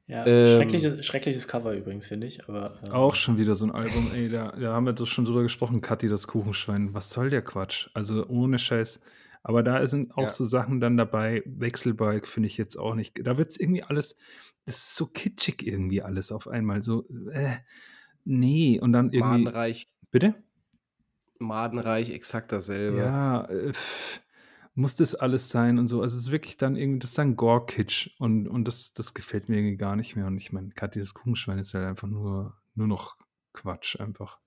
Ja, ähm, schreckliches, schreckliches Cover übrigens, finde ich. Aber, ähm, auch schon wieder so ein Album, ey, da, da haben wir doch schon drüber gesprochen, Kathi, das Kuchenschwein. Was soll der Quatsch? Also ohne Scheiß. Aber da sind auch ja. so Sachen dann dabei. Wechselbalg finde ich jetzt auch nicht. Da wird es irgendwie alles, das ist so kitschig irgendwie alles auf einmal. So, äh, nee. Und dann irgendwie. Madenreich. Bitte? Madenreich exakt dasselbe. Ja, äh, muss das alles sein und so. Also es ist wirklich dann irgendwie, das ist dann Gore-Kitsch und, und das, das gefällt mir irgendwie gar nicht mehr. Und ich meine, Kathi, das Kuchenschwein ist halt einfach nur, nur noch Quatsch einfach.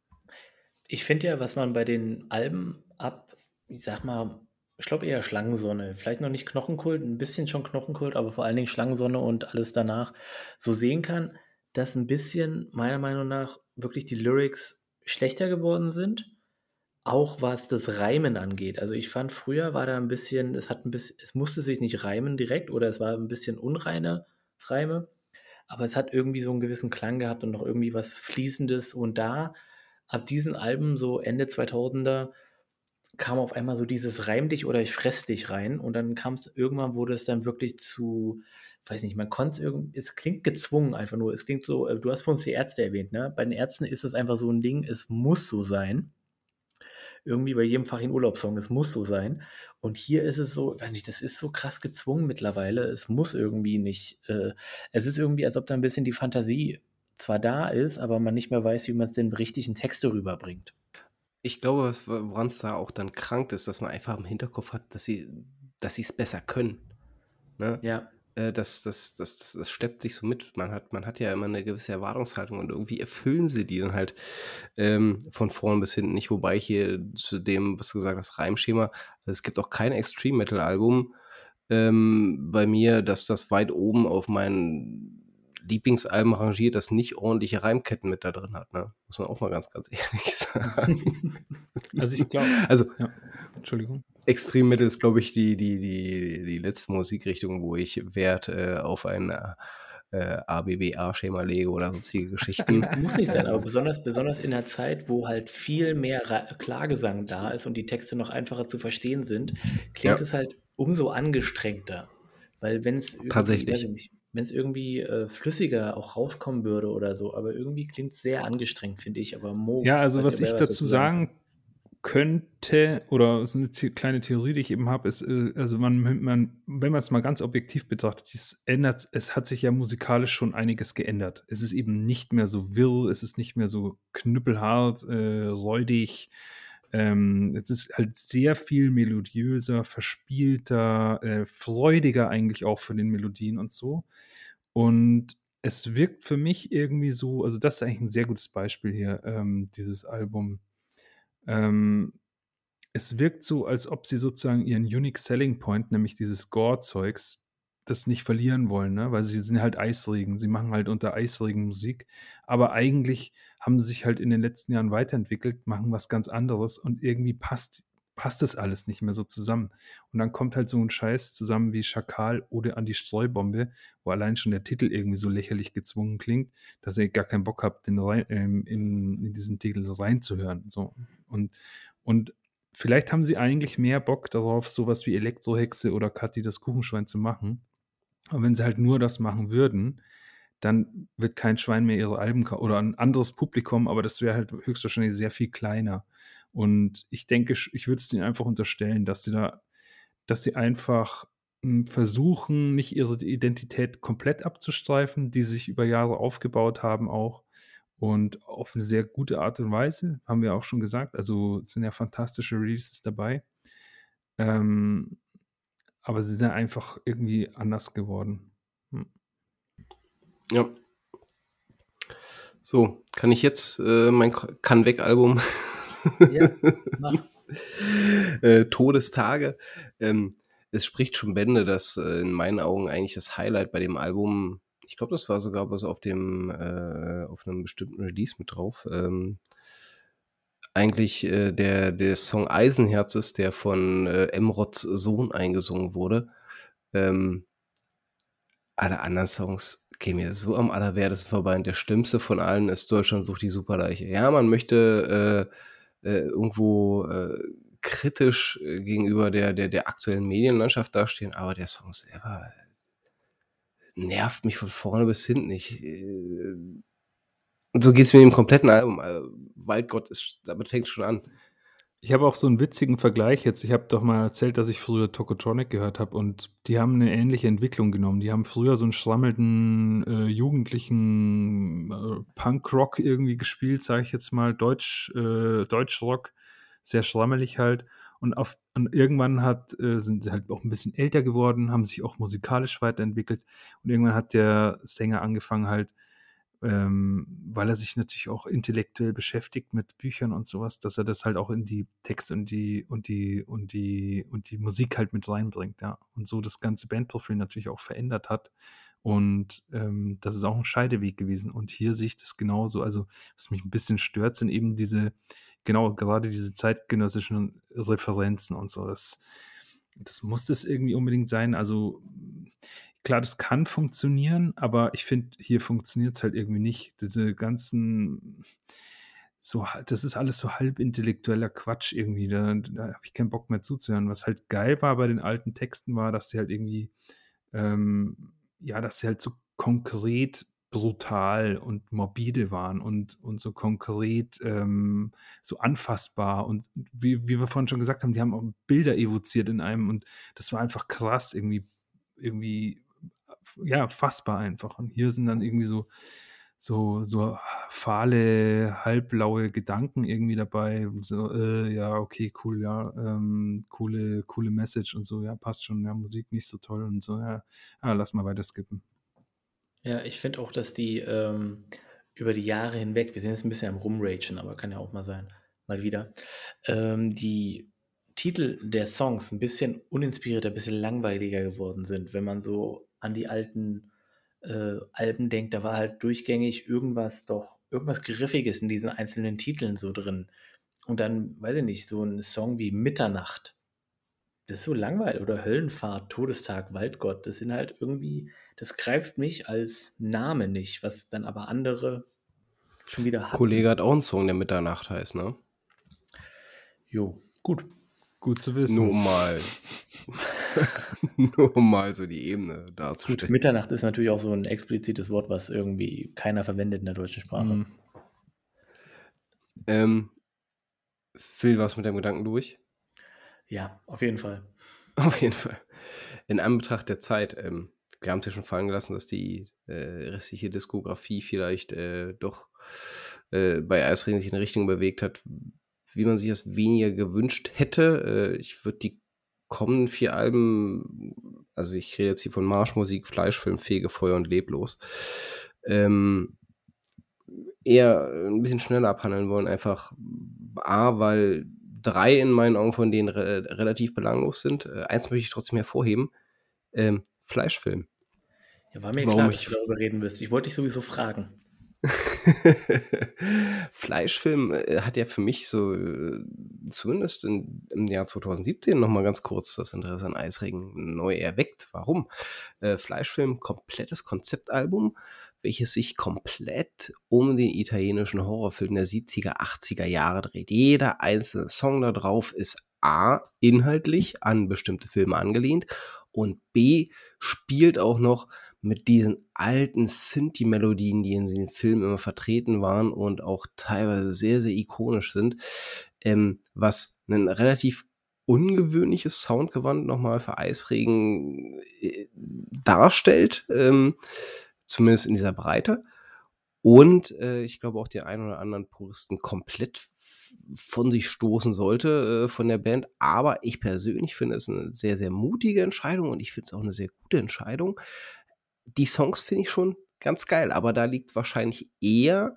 Ich finde ja, was man bei den Alben ab, ich sag mal, ich glaube eher Schlangensonne, vielleicht noch nicht Knochenkult, ein bisschen schon Knochenkult, aber vor allen Dingen Schlangensonne und alles danach so sehen kann, dass ein bisschen meiner Meinung nach wirklich die Lyrics schlechter geworden sind auch was das Reimen angeht. Also ich fand früher war da ein bisschen, es hat ein bisschen, es musste sich nicht reimen direkt oder es war ein bisschen unreine Reime, aber es hat irgendwie so einen gewissen Klang gehabt und noch irgendwie was Fließendes und da ab diesen Alben so Ende 2000er kam auf einmal so dieses Reim dich oder ich fress dich rein und dann kam es irgendwann wurde es dann wirklich zu weiß nicht, man konnte es irgendwie, es klingt gezwungen einfach nur, es klingt so, äh, du hast vor uns die Ärzte erwähnt, ne? Bei den Ärzten ist es einfach so ein Ding, es muss so sein irgendwie bei jedem Fach in Urlaubssong. Es muss so sein. Und hier ist es so, das ist so krass gezwungen mittlerweile. Es muss irgendwie nicht. Äh, es ist irgendwie, als ob da ein bisschen die Fantasie zwar da ist, aber man nicht mehr weiß, wie man es denn richtig in Texte rüberbringt. Ich glaube, was woran es da auch dann krankt, ist, dass man einfach im Hinterkopf hat, dass sie dass sie's besser können, ne? Ja. Äh, das das das das das schleppt sich so mit. Man hat man hat ja immer 'ne gewisse Erwartungshaltung und irgendwie erfüllen sie die dann halt, ähm, von vorn bis hinten nicht. Wobei ich hier zu dem, was du gesagt hast, Reimschema also, es gibt auch kein Extreme-Metal-Album, ähm, bei mir, dass das weit oben auf meinen Lieblingsalben rangiert, das nicht ordentliche Reimketten mit da drin hat, ne? Muss man auch mal ganz, ganz ehrlich sagen. Also, ich glaube Also ja, Entschuldigung. Extreme Metal ist, glaube ich, die die die die letzte Musikrichtung, wo ich Wert, äh, auf ein, äh, ABBA-Schema lege oder sonstige Geschichten. Muss nicht sein, aber besonders besonders in 'ner Zeit, wo halt viel mehr Ra Klagesang da ist und die Texte noch einfacher zu verstehen sind, klingt Ja. es halt umso angestrengter. Weil wenn's irgendwie weiß Tatsächlich. ich nicht, wenn's irgendwie, äh, flüssiger auch rauskommen würde oder so, aber irgendwie klingt's sehr angestrengt, finde ich. Aber Mo, Ja, also, was ich dazu sagen kann. sagen könnte oder so 'ne The kleine Theorie, die ich eben habe, ist, äh, also, man man wenn man's mal ganz objektiv betrachtet, es ändert es hat sich ja musikalisch schon einiges geändert. Es ist eben nicht mehr so wirr, es ist nicht mehr so knüppelhart, äh, räudig. Ähm, es ist halt sehr viel melodiöser, verspielter, äh, freudiger eigentlich auch von den Melodien und so. Und es wirkt für mich irgendwie so also, das ist eigentlich 'n sehr gutes Beispiel hier, ähm, dieses Album. Ähm, es wirkt so, als ob sie sozusagen ihren Unique Selling Point, nämlich dieses Gore-Zeugs, das nicht verlieren wollen, ne? Weil sie sind halt Eisregen. Sie machen halt unter Eisregen Musik. Aber eigentlich haben sie sich halt in den letzten Jahren weiterentwickelt, machen was ganz anderes und irgendwie passt passt das alles nicht mehr so zusammen. Und dann kommt halt so 'n Scheiß zusammen wie Schakal Ode an die Streubombe, wo allein schon der Titel irgendwie so lächerlich gezwungen klingt, dass ihr gar keinen Bock habt, den rein ähm, in in diesen Titel reinzuhören, so. Und und vielleicht haben sie eigentlich mehr Bock darauf, so was wie Elektrohexe oder Kathi das Kuchenschwein zu machen. Aber wenn sie halt nur das machen würden, dann wird kein Schwein mehr ihre Alben oder 'n anderes Publikum, aber das wäre halt höchstwahrscheinlich sehr viel kleiner. Und ich denke ich würde es denen einfach unterstellen, dass sie da dass sie einfach, hm, versuchen, nicht ihre Identität komplett abzustreifen, die sich über Jahre aufgebaut haben auch und auf 'ne sehr gute Art und Weise, haben wir auch schon gesagt. Also, sind ja fantastische Releases dabei. Ähm, aber sie sind einfach irgendwie anders geworden. Hm. Ja. So, kann ich jetzt, äh, mein Kann-Weg-Album Ja. Äh, Todestage. Ähm, es spricht schon Bände, dass, äh, in meinen Augen eigentlich das Highlight bei dem Album ich glaube, das war sogar bloß auf dem äh, auf 'nem bestimmten Release mit drauf, ähm eigentlich, äh, der der Song „Eisenherz“ ist, der von, äh, Emrods Sohn eingesungen wurde. Ähm alle anderen Songs gehen mir so am Allerwertesten vorbei und der schlimmste von allen ist „Deutschland sucht die Superleiche“. Ja, man möchte, äh, äh, irgendwo, äh, kritisch, äh, gegenüber der der der aktuellen Medienlandschaft dastehen, aber der Song selber nervt mich von vorne bis hinten. Ich, äh und so geht's mir im kompletten Album. Äh, Waldgott ist damit fängt's schon an. Ich habe auch so 'n witzigen Vergleich jetzt. Ich habe doch mal erzählt, dass ich früher Tokotronic gehört habe und die haben 'ne ähnliche Entwicklung genommen. Die haben früher so 'n schrammelnden, äh, jugendlichen, äh, Punkrock irgendwie gespielt, sage ich jetzt mal, Deutsch äh, Deutschrock, sehr schrammelig halt. Und auf und irgendwann hat äh, sind sie halt auch 'n bisschen älter geworden, haben sich auch musikalisch weiterentwickelt. Und irgendwann hat der Sänger angefangen halt, ähm, weil er sich natürlich auch intellektuell beschäftigt mit Büchern und so was, dass er das halt auch in die Texte und die und die und die und die Musik halt mit reinbringt, ja. Und so das ganze Bandprofil natürlich auch verändert hat. Und, ähm, das ist auch 'n Scheideweg gewesen. Und hier sehe ich das genauso. Also, was mich 'n bisschen stört, sind eben diese genau, gerade diese zeitgenössischen Referenzen und so. Das das muss das irgendwie unbedingt sein. Also, klar, das kann funktionieren, aber ich finde, hier funktioniert's halt irgendwie nicht. Diese ganzen so das ist alles so halbintellektueller Quatsch irgendwie. Da da habe ich keinen Bock mehr zuzuhören. Was halt geil war bei den alten Texten war, dass sie halt irgendwie, ähm ja, dass sie halt so konkret brutal und morbide waren und und so konkret, ähm, so anfassbar. Und wie wie wir vorhin schon gesagt haben, die haben auch Bilder evoziert in einem und das war einfach krass irgendwie irgendwie, ja, fassbar einfach. Und hier sind dann irgendwie so so, so fahle, halbblaue Gedanken irgendwie dabei. So, äh, ja, okay, cool, ja, ähm, coole, coole Message und so, ja, passt schon, ja, Musik nicht so toll und so, ja, ja lass mal weiter skippen. Ja, ich finde auch, dass die ähm, über die Jahre hinweg, wir sind jetzt ein bisschen am Rumragen, aber kann ja auch mal sein, mal wieder, ähm, die Titel der Songs ein bisschen uninspirierter, ein bisschen langweiliger geworden sind, wenn man so an die alten äh, Alben denkt, da war halt durchgängig irgendwas doch, irgendwas Griffiges in diesen einzelnen Titeln so drin. Und dann, weiß ich nicht, so ein Song wie Mitternacht. Das ist so langweilig. Oder Höllenfahrt, Todestag, Waldgott. Das sind halt irgendwie, das greift mich als Name nicht, was dann aber andere schon wieder hatten. Kollege hat auch einen Song, der Mitternacht heißt, ne? Jo, gut. Gut zu wissen. Nur mal. Nur mal so die Ebene darzustellen. Gut, Mitternacht ist natürlich auch so ein explizites Wort, was irgendwie keiner verwendet in der deutschen Sprache. Mhm. Ähm, Phil, was mit deinem Gedanken durch? Ja, auf jeden Fall. Auf jeden Fall. In Anbetracht der Zeit, ähm, wir haben es ja schon fallen gelassen, dass die äh, restliche Diskografie vielleicht äh, doch äh, bei Eisring sich in eine Richtung bewegt hat, wie man sich das weniger gewünscht hätte. Äh, ich würde die kommenden vier Alben, also ich rede jetzt hier von Marschmusik, Fleischfilm, Fegefeuer und Leblos, ähm, eher ein bisschen schneller abhandeln wollen. Einfach A, weil drei in meinen Augen von denen re relativ belanglos sind. Äh, eins möchte ich trotzdem hervorheben. Ähm, Fleischfilm. Ja, war mir Warum klar, dass du darüber reden wirst. Ich wollte dich sowieso fragen. Fleischfilm äh, hat ja für mich so, äh, zumindest in, im Jahr 2017 nochmal ganz kurz das Interesse an Eisregen neu erweckt. Warum? Äh, Fleischfilm, komplettes Konzeptalbum, welches sich komplett um den italienischen Horrorfilm der 70er, 80er Jahre dreht. Jeder einzelne Song da drauf ist A, inhaltlich an bestimmte Filme angelehnt und B, spielt auch noch mit diesen alten Synthi-Melodien, die in den Filmen immer vertreten waren und auch teilweise sehr, sehr ikonisch sind, ähm, was ein relativ ungewöhnliches Soundgewand nochmal für Eisregen äh, darstellt, ähm, zumindest in dieser Breite. Und äh, ich glaube auch den einen oder anderen Puristen komplett von sich stoßen sollte äh, von der Band. Aber ich persönlich finde es eine sehr, sehr mutige Entscheidung und ich finde es auch eine sehr gute Entscheidung, die Songs finde ich schon ganz geil, aber da liegt wahrscheinlich eher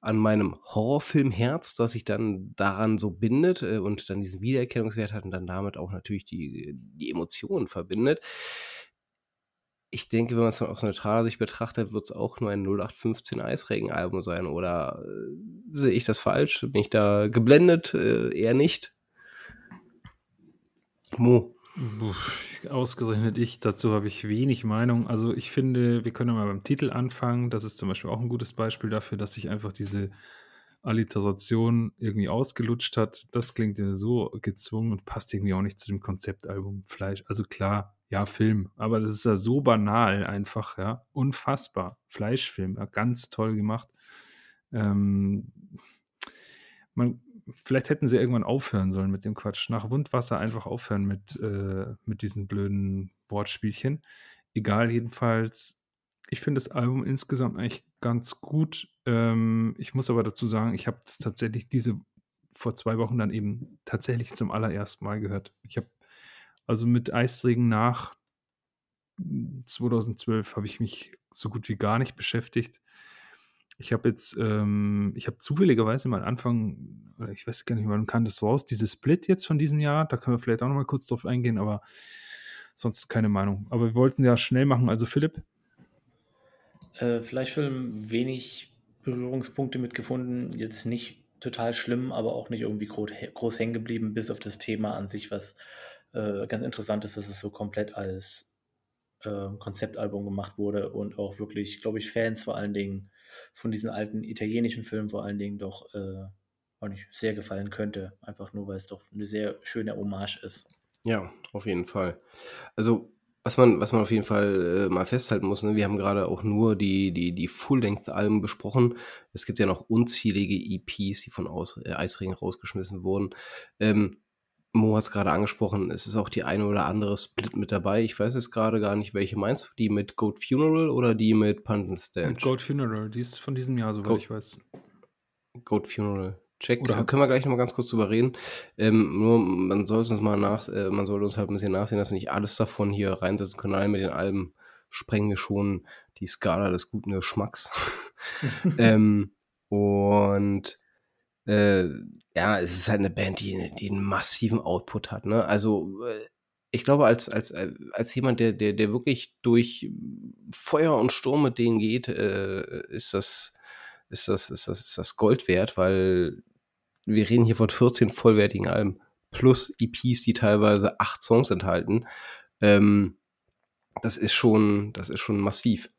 an meinem Horrorfilmherz, dass sich dann daran so bindet äh, und dann diesen Wiedererkennungswert hat und dann damit auch natürlich die, die Emotionen verbindet. Ich denke, wenn man es dann aus neutraler Sicht betrachtet, wird es auch nur ein 0815 Eisregen-Album sein. Oder äh, sehe ich das falsch? Bin ich da geblendet? Äh, eher nicht. Mo. Ausgerechnet ich, dazu habe ich wenig Meinung. Also ich finde, wir können mal beim Titel anfangen. Das ist zum Beispiel auch ein gutes Beispiel dafür, dass sich einfach diese Alliteration irgendwie ausgelutscht hat. Das klingt ja so gezwungen und passt irgendwie auch nicht zu dem Konzeptalbum Fleisch. Also klar, ja, Film, aber das ist ja so banal einfach, ja. Unfassbar. Fleischfilm, ja, ganz toll gemacht. Ähm, man, vielleicht hätten sie irgendwann aufhören sollen mit dem Quatsch. Nach Wundwasser einfach aufhören mit, äh, mit diesen blöden Wortspielchen. Egal, jedenfalls, ich finde das Album insgesamt eigentlich ganz gut. Ähm, ich muss aber dazu sagen, ich habe tatsächlich diese vor zwei Wochen dann eben tatsächlich zum allerersten Mal gehört. Ich habe also mit Eisregen nach 2012 habe ich mich so gut wie gar nicht beschäftigt. Ich habe jetzt, ähm, ich habe zufälligerweise mal Anfang, ich weiß gar nicht, wann kam das raus, dieses Split jetzt von diesem Jahr, da können wir vielleicht auch noch mal kurz drauf eingehen, aber sonst keine Meinung. Aber wir wollten ja schnell machen, also Philipp? Äh, Fleischfilm wenig Berührungspunkte mitgefunden, jetzt nicht total schlimm, aber auch nicht irgendwie groß, groß hängen geblieben, bis auf das Thema an sich, was äh, ganz interessant ist, dass es so komplett als äh, Konzeptalbum gemacht wurde und auch wirklich, glaube ich, Fans vor allen Dingen von diesen alten italienischen Filmen vor allen Dingen doch äh, auch nicht sehr gefallen könnte. Einfach nur, weil es doch eine sehr schöne Hommage ist. Ja, auf jeden Fall. Also, was man, was man auf jeden Fall äh, mal festhalten muss, ne, wir haben gerade auch nur die, die, die Full-Length-Alben besprochen. Es gibt ja noch unzählige EPs, die von Aus, äh, Eisring rausgeschmissen wurden. Ähm, Mo hat es gerade angesprochen, es ist auch die eine oder andere Split mit dabei. Ich weiß jetzt gerade gar nicht, welche meinst du? Die mit Goat Funeral oder die mit Pumpkin Stench? Mit Goat Funeral, die ist von diesem Jahr, soweit Goat- ich weiß. Goat Funeral. Check, Oder- äh, können wir gleich noch mal ganz kurz drüber reden. Ähm, nur man soll uns mal nach, äh, man sollte uns halt ein bisschen nachsehen, dass wir nicht alles davon hier reinsetzen können. Allein mit den Alben sprengen wir schon die Skala des guten Geschmacks. ähm, und äh, ja, es ist halt eine Band, die, die einen massiven Output hat. Ne? Also äh, ich glaube, als, als, äh, als jemand, der, der, der wirklich durch Feuer und Sturm mit denen geht, äh, ist das, ist das, ist das, ist das Gold wert, weil wir reden hier von 14 vollwertigen Alben plus EPs, die teilweise acht Songs enthalten. Ähm, das ist schon, das ist schon massiv.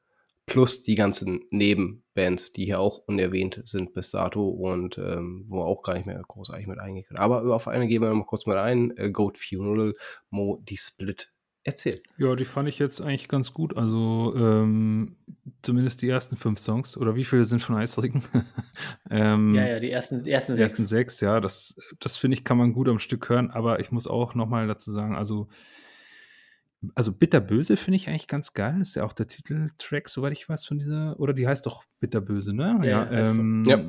Plus die ganzen Nebenbands, die hier auch unerwähnt sind bis dato und ähm, wo wir auch gar nicht mehr großartig mit eingehen können. Aber auf eine gehen wir mal kurz mal ein. Äh, Goat Funeral, Mo, die Split. Erzähl. Ja, die fand ich jetzt eigentlich ganz gut. Also ähm, zumindest die ersten fünf Songs. Oder wie viele sind von Eisringen? ähm, Ja, ja, die ersten, die ersten Die sechs. ersten sechs, ja, das, das finde ich, kann man gut am Stück hören, aber ich muss auch nochmal dazu sagen, also, also Bitterböse finde ich eigentlich ganz geil. Das ist ja auch der Titeltrack, soweit ich weiß, von dieser, oder die heißt doch Bitterböse, ne? Ja, ja, ähm, Ja.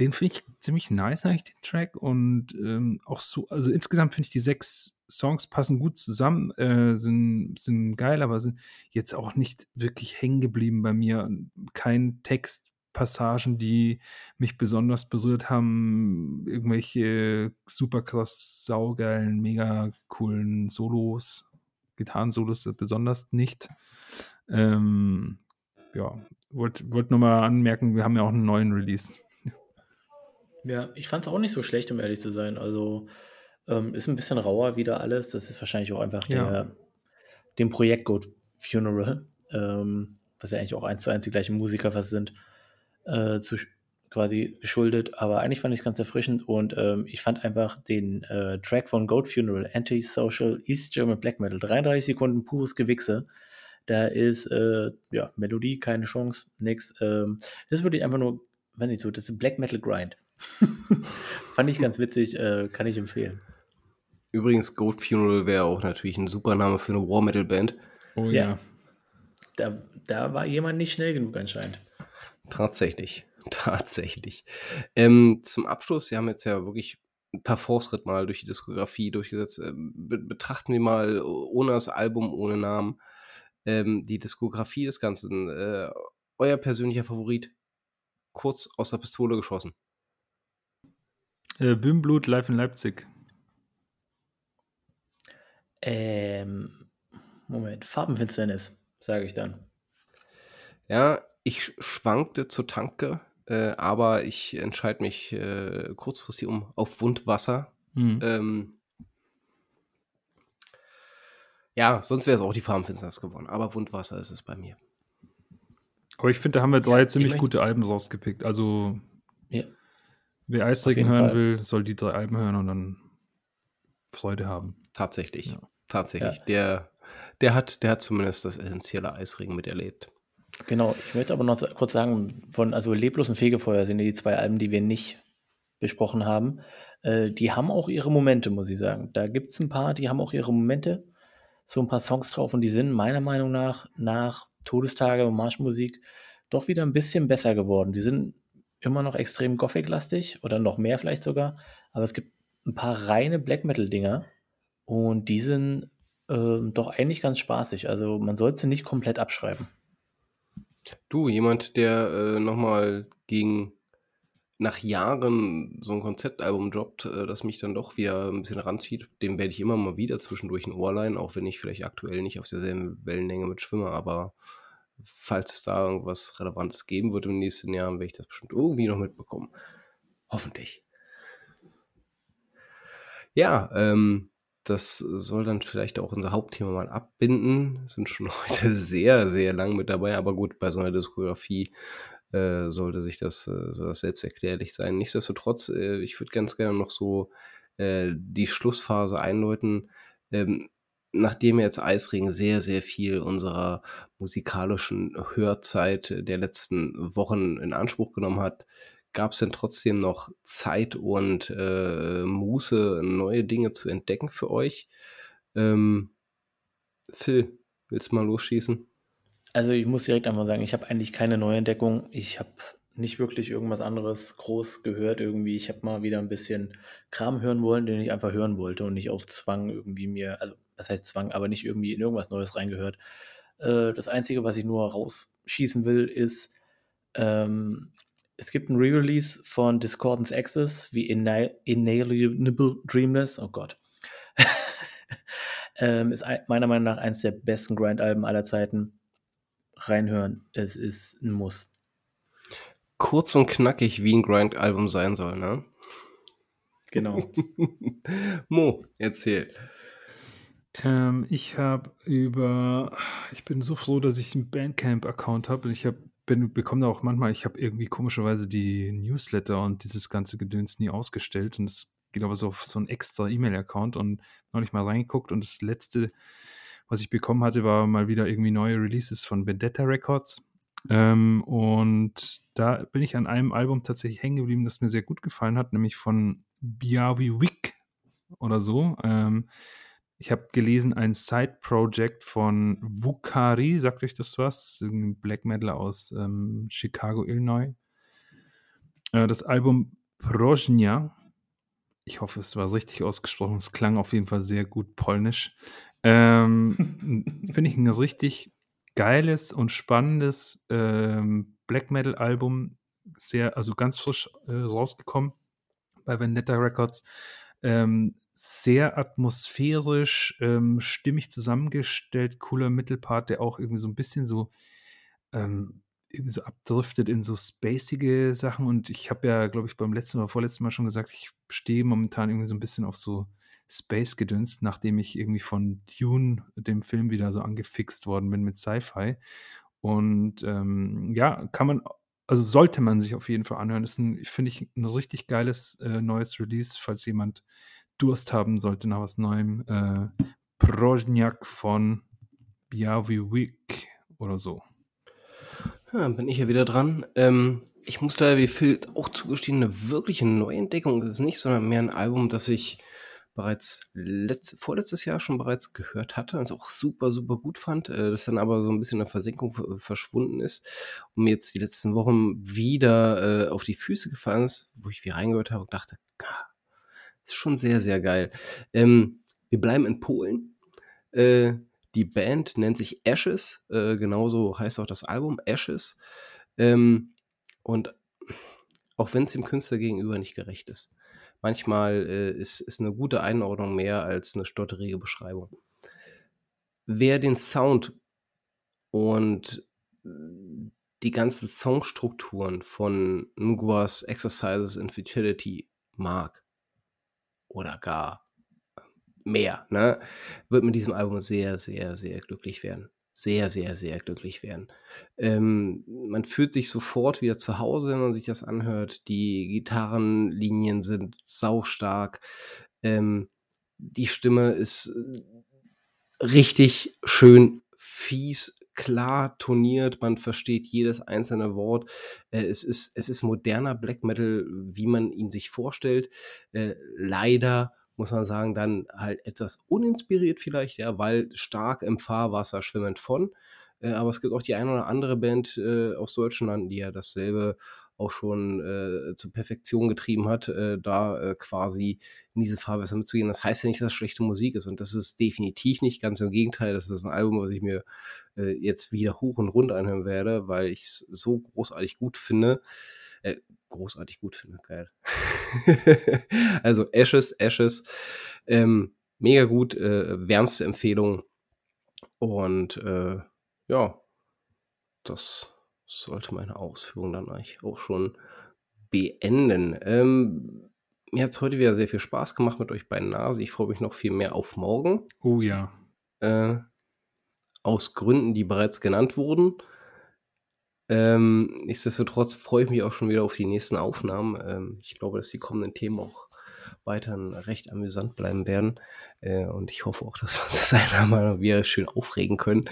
Den finde ich ziemlich nice, eigentlich, den Track. Und ähm, auch so, also insgesamt finde ich die sechs Songs passen gut zusammen, äh, sind, sind geil, aber sind jetzt auch nicht wirklich hängen geblieben bei mir. Kein Textpassagen, die mich besonders berührt haben, irgendwelche super krass saugeilen, mega coolen Solos, Gitarrensolos besonders nicht. Ähm, ja, wollte wollt nur mal anmerken, wir haben ja auch einen neuen Release. Ja, ich fand es auch nicht so schlecht, um ehrlich zu sein. Also ähm, ist ein bisschen rauer wieder alles. Das ist wahrscheinlich auch einfach Ja. der, dem Projekt Goat Funeral, ähm, was ja eigentlich auch eins zu eins die gleichen Musiker fast sind, äh, zu, quasi geschuldet. Aber eigentlich fand ich es ganz erfrischend und ähm, ich fand einfach den äh, Track von Goat Funeral, Anti-Social East German Black Metal, 33 Sekunden pures Gewichse. Da ist äh, ja Melodie, keine Chance, nix. Ähm, das ist wirklich einfach nur, wenn nicht so, das ist Black Metal Grind. Fand ich ganz witzig, äh, kann ich empfehlen. Übrigens, Goat Funeral wäre auch natürlich ein super Name für eine War Metal Band. Oh Ja. ja. Da, da war jemand nicht schnell genug anscheinend. Tatsächlich. Tatsächlich. Ähm, zum Abschluss, wir haben jetzt ja wirklich ein paar Fortschritt mal durch die Diskografie durchgesetzt. Ähm, be betrachten wir mal ohne das Album, ohne Namen, ähm, die Diskografie des Ganzen. Äh, euer persönlicher Favorit, kurz aus der Pistole geschossen. Äh, Bühnenblut live in Leipzig. Ähm, Moment, Farbenfinsternis, sage ich dann. Ja, ich sch- schwankte zur Tanke, äh, aber ich entscheide mich äh, kurzfristig um auf Wundwasser. Mhm. Ähm, ja, sonst wäre es auch die Farbenfinsternis geworden, aber Wundwasser ist es bei mir. Aber ich finde, da haben wir drei Ja, ich ziemlich gute Alben rausgepickt. Also, Ja. wer Eisregen hören Fall. will, soll die drei Alben hören und dann Freude haben. Tatsächlich. Ja. Tatsächlich. Ja. Der, der, hat, der hat zumindest das essentielle Eisregen miterlebt. Genau, ich möchte aber noch kurz sagen, von also Leblos und Fegefeuer sind ja die zwei Alben, die wir nicht besprochen haben. Äh, die haben auch ihre Momente, muss ich sagen. Da gibt es ein paar, die haben auch ihre Momente. So ein paar Songs drauf und die sind meiner Meinung nach nach Todestage und Marschmusik doch wieder ein bisschen besser geworden. Die sind immer noch extrem Gothic-lastig oder noch mehr vielleicht sogar, aber es gibt ein paar reine Black Metal-Dinger und die sind ähm, doch eigentlich ganz spaßig. Also man sollte sie nicht komplett abschreiben. Du, jemand, der äh, nochmal gegen nach Jahren so ein Konzeptalbum droppt, äh, das mich dann doch wieder ein bisschen ranzieht, dem werde ich immer mal wieder zwischendurch ein Ohr leihen, auch wenn ich vielleicht aktuell nicht auf derselben Wellenlänge mit schwimme, aber falls es da irgendwas Relevantes geben wird im nächsten Jahr, werde ich das bestimmt irgendwie noch mitbekommen. Hoffentlich. Ja, ähm, das soll dann vielleicht auch unser Hauptthema mal abbinden. Sind schon heute sehr, sehr lang mit dabei, aber gut, bei so einer Diskografie äh, sollte sich das, äh, soll das selbsterklärlich sein. Nichtsdestotrotz, äh, ich würde ganz gerne noch so äh, die Schlussphase einläuten. Ähm, nachdem jetzt Eisring sehr, sehr viel unserer musikalischen Hörzeit der letzten Wochen in Anspruch genommen hat, gab es denn trotzdem noch Zeit und äh, Muße, neue Dinge zu entdecken für euch? Ähm, Phil, willst du mal losschießen? Also ich muss direkt einmal sagen, ich habe eigentlich keine Neuentdeckung. Ich habe nicht wirklich irgendwas anderes groß gehört irgendwie. Ich habe mal wieder ein bisschen Kram hören wollen, den ich einfach hören wollte und nicht auf Zwang irgendwie mir, also das heißt Zwang, aber nicht irgendwie in irgendwas Neues reingehört. Äh, das Einzige, was ich nur rausschießen will, ist, ähm, es gibt ein Re-Release von Discordance Access wie Inalienable Dreamless. Oh Gott. ähm, ist meiner Meinung nach eines der besten Grind-Alben aller Zeiten. Reinhören, es ist ein Muss kurz und knackig, wie ein Grind-Album sein soll, ne? Genau. Mo, erzähl. Ähm, ich habe über, ich bin so froh, dass ich einen Bandcamp-Account habe. Ich habe bekomme da auch manchmal, ich habe irgendwie komischerweise die Newsletter und dieses ganze Gedöns nie ausgestellt und es geht aber so auf so einen extra E-Mail-Account und neulich mal reingeguckt und das letzte, was ich bekommen hatte, war mal wieder irgendwie neue Releases von Vendetta Records ähm, und da bin ich an einem Album tatsächlich hängen geblieben, das mir sehr gut gefallen hat, nämlich von Biavi Wick oder so. Ähm, ich habe gelesen, ein Side-Project von Vukari, sagt euch das was? Ein Black Metal aus ähm, Chicago, Illinois. Äh, das Album Projnia, ich hoffe, es war richtig ausgesprochen, es klang auf jeden Fall sehr gut polnisch. Ähm, Finde ich ein richtig geiles und spannendes ähm, Black Metal Album, sehr, also ganz frisch äh, rausgekommen bei Vendetta Records. Ähm, sehr atmosphärisch, ähm, stimmig zusammengestellt, cooler Mittelpart, der auch irgendwie so ein bisschen so ähm, irgendwie so abdriftet in so spacige Sachen. Und ich habe ja, glaube ich, beim letzten oder vorletzten Mal schon gesagt, ich stehe momentan irgendwie so ein bisschen auf so Space gedünst, nachdem ich irgendwie von Dune, dem Film, wieder so angefixt worden bin mit Sci-Fi. Und ähm, ja, kann man, also sollte man sich auf jeden Fall anhören. Ist, finde ich, ein richtig geiles äh, neues Release, falls jemand Durst haben sollte nach was Neuem. Äh, Projniak von Biaviwik oder so. Ja, bin ich ja wieder dran. Ähm, ich muss leider wie Phil auch zugestehen, eine wirkliche Neuentdeckung ist es nicht, sondern mehr ein Album, das ich bereits letzt, vorletztes Jahr schon bereits gehört hatte es auch super, super gut fand, äh, das dann aber so ein bisschen in der Versenkung verschwunden ist und mir jetzt die letzten Wochen wieder äh, auf die Füße gefallen ist, wo ich wieder reingehört habe und dachte, ah, ist schon sehr, sehr geil. Ähm, wir bleiben in Polen. Äh, die Band nennt sich Ashes, äh, genauso heißt auch das Album Ashes. Ähm, und auch wenn es dem Künstler gegenüber nicht gerecht ist. Manchmal äh, ist, ist eine gute Einordnung mehr als eine stotterige Beschreibung. Wer den Sound und die ganzen Songstrukturen von Nguas Exercises in Futility mag oder gar mehr, ne, wird mit diesem Album sehr, sehr, sehr glücklich werden sehr, sehr, sehr glücklich werden. Ähm, man fühlt sich sofort wieder zu Hause, wenn man sich das anhört. Die Gitarrenlinien sind saustark. Ähm, die Stimme ist äh, richtig schön fies, klar toniert. Man versteht jedes einzelne Wort. Äh, es, ist, es ist moderner Black Metal, wie man ihn sich vorstellt. Äh, leider muss man sagen, dann halt etwas uninspiriert vielleicht, ja, weil stark im Fahrwasser schwimmend von. Äh, aber es gibt auch die eine oder andere Band aus Deutschland, die ja dasselbe auch schon äh, zur Perfektion getrieben hat, äh, da äh, quasi in diese Fahrwässer mitzugehen. Das heißt ja nicht, dass es schlechte Musik ist und das ist definitiv nicht, ganz im Gegenteil, das ist ein Album, was ich mir äh, jetzt wieder hoch und rund anhören werde, weil ich es so großartig gut finde. Äh, großartig gut finde, geil. also Ashes, Ashes, ähm, mega gut, äh, wärmste Empfehlung. Und äh, ja, das sollte meine Ausführung dann eigentlich auch schon beenden. Ähm, mir hat es heute wieder sehr viel Spaß gemacht mit euch beiden Nase. Ich freue mich noch viel mehr auf morgen. Oh ja. Äh, aus Gründen, die bereits genannt wurden. Ähm, nichtsdestotrotz freue ich mich auch schon wieder auf die nächsten Aufnahmen. Ähm, ich glaube, dass die kommenden Themen auch weiterhin recht amüsant bleiben werden. Äh, und ich hoffe auch, dass wir uns das einmal mal wieder schön aufregen können.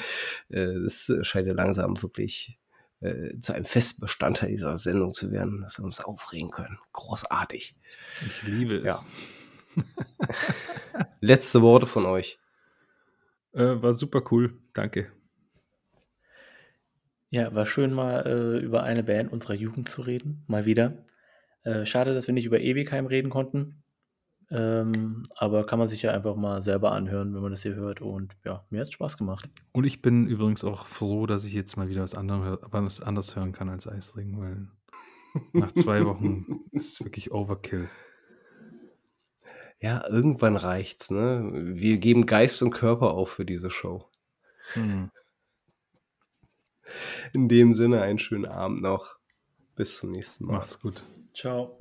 Äh, das scheint ja langsam wirklich äh, zu einem festen Bestandteil dieser Sendung zu werden, dass wir uns aufregen können. Großartig. Ich liebe es. Letzte Worte von euch. Äh, war super cool. Danke. Ja, war schön mal äh, über eine Band unserer Jugend zu reden. Mal wieder. Äh, schade, dass wir nicht über Ewigheim reden konnten. Ähm, aber kann man sich ja einfach mal selber anhören, wenn man das hier hört. Und ja, mir hat es Spaß gemacht. Und ich bin übrigens auch froh, dass ich jetzt mal wieder was, anderem, was anderes hören kann als Eisring, weil nach zwei Wochen ist es wirklich Overkill. Ja, irgendwann reicht's, ne? Wir geben Geist und Körper auf für diese Show. Hm. In dem Sinne einen schönen Abend noch. Bis zum nächsten Mal. Macht's gut. Ciao.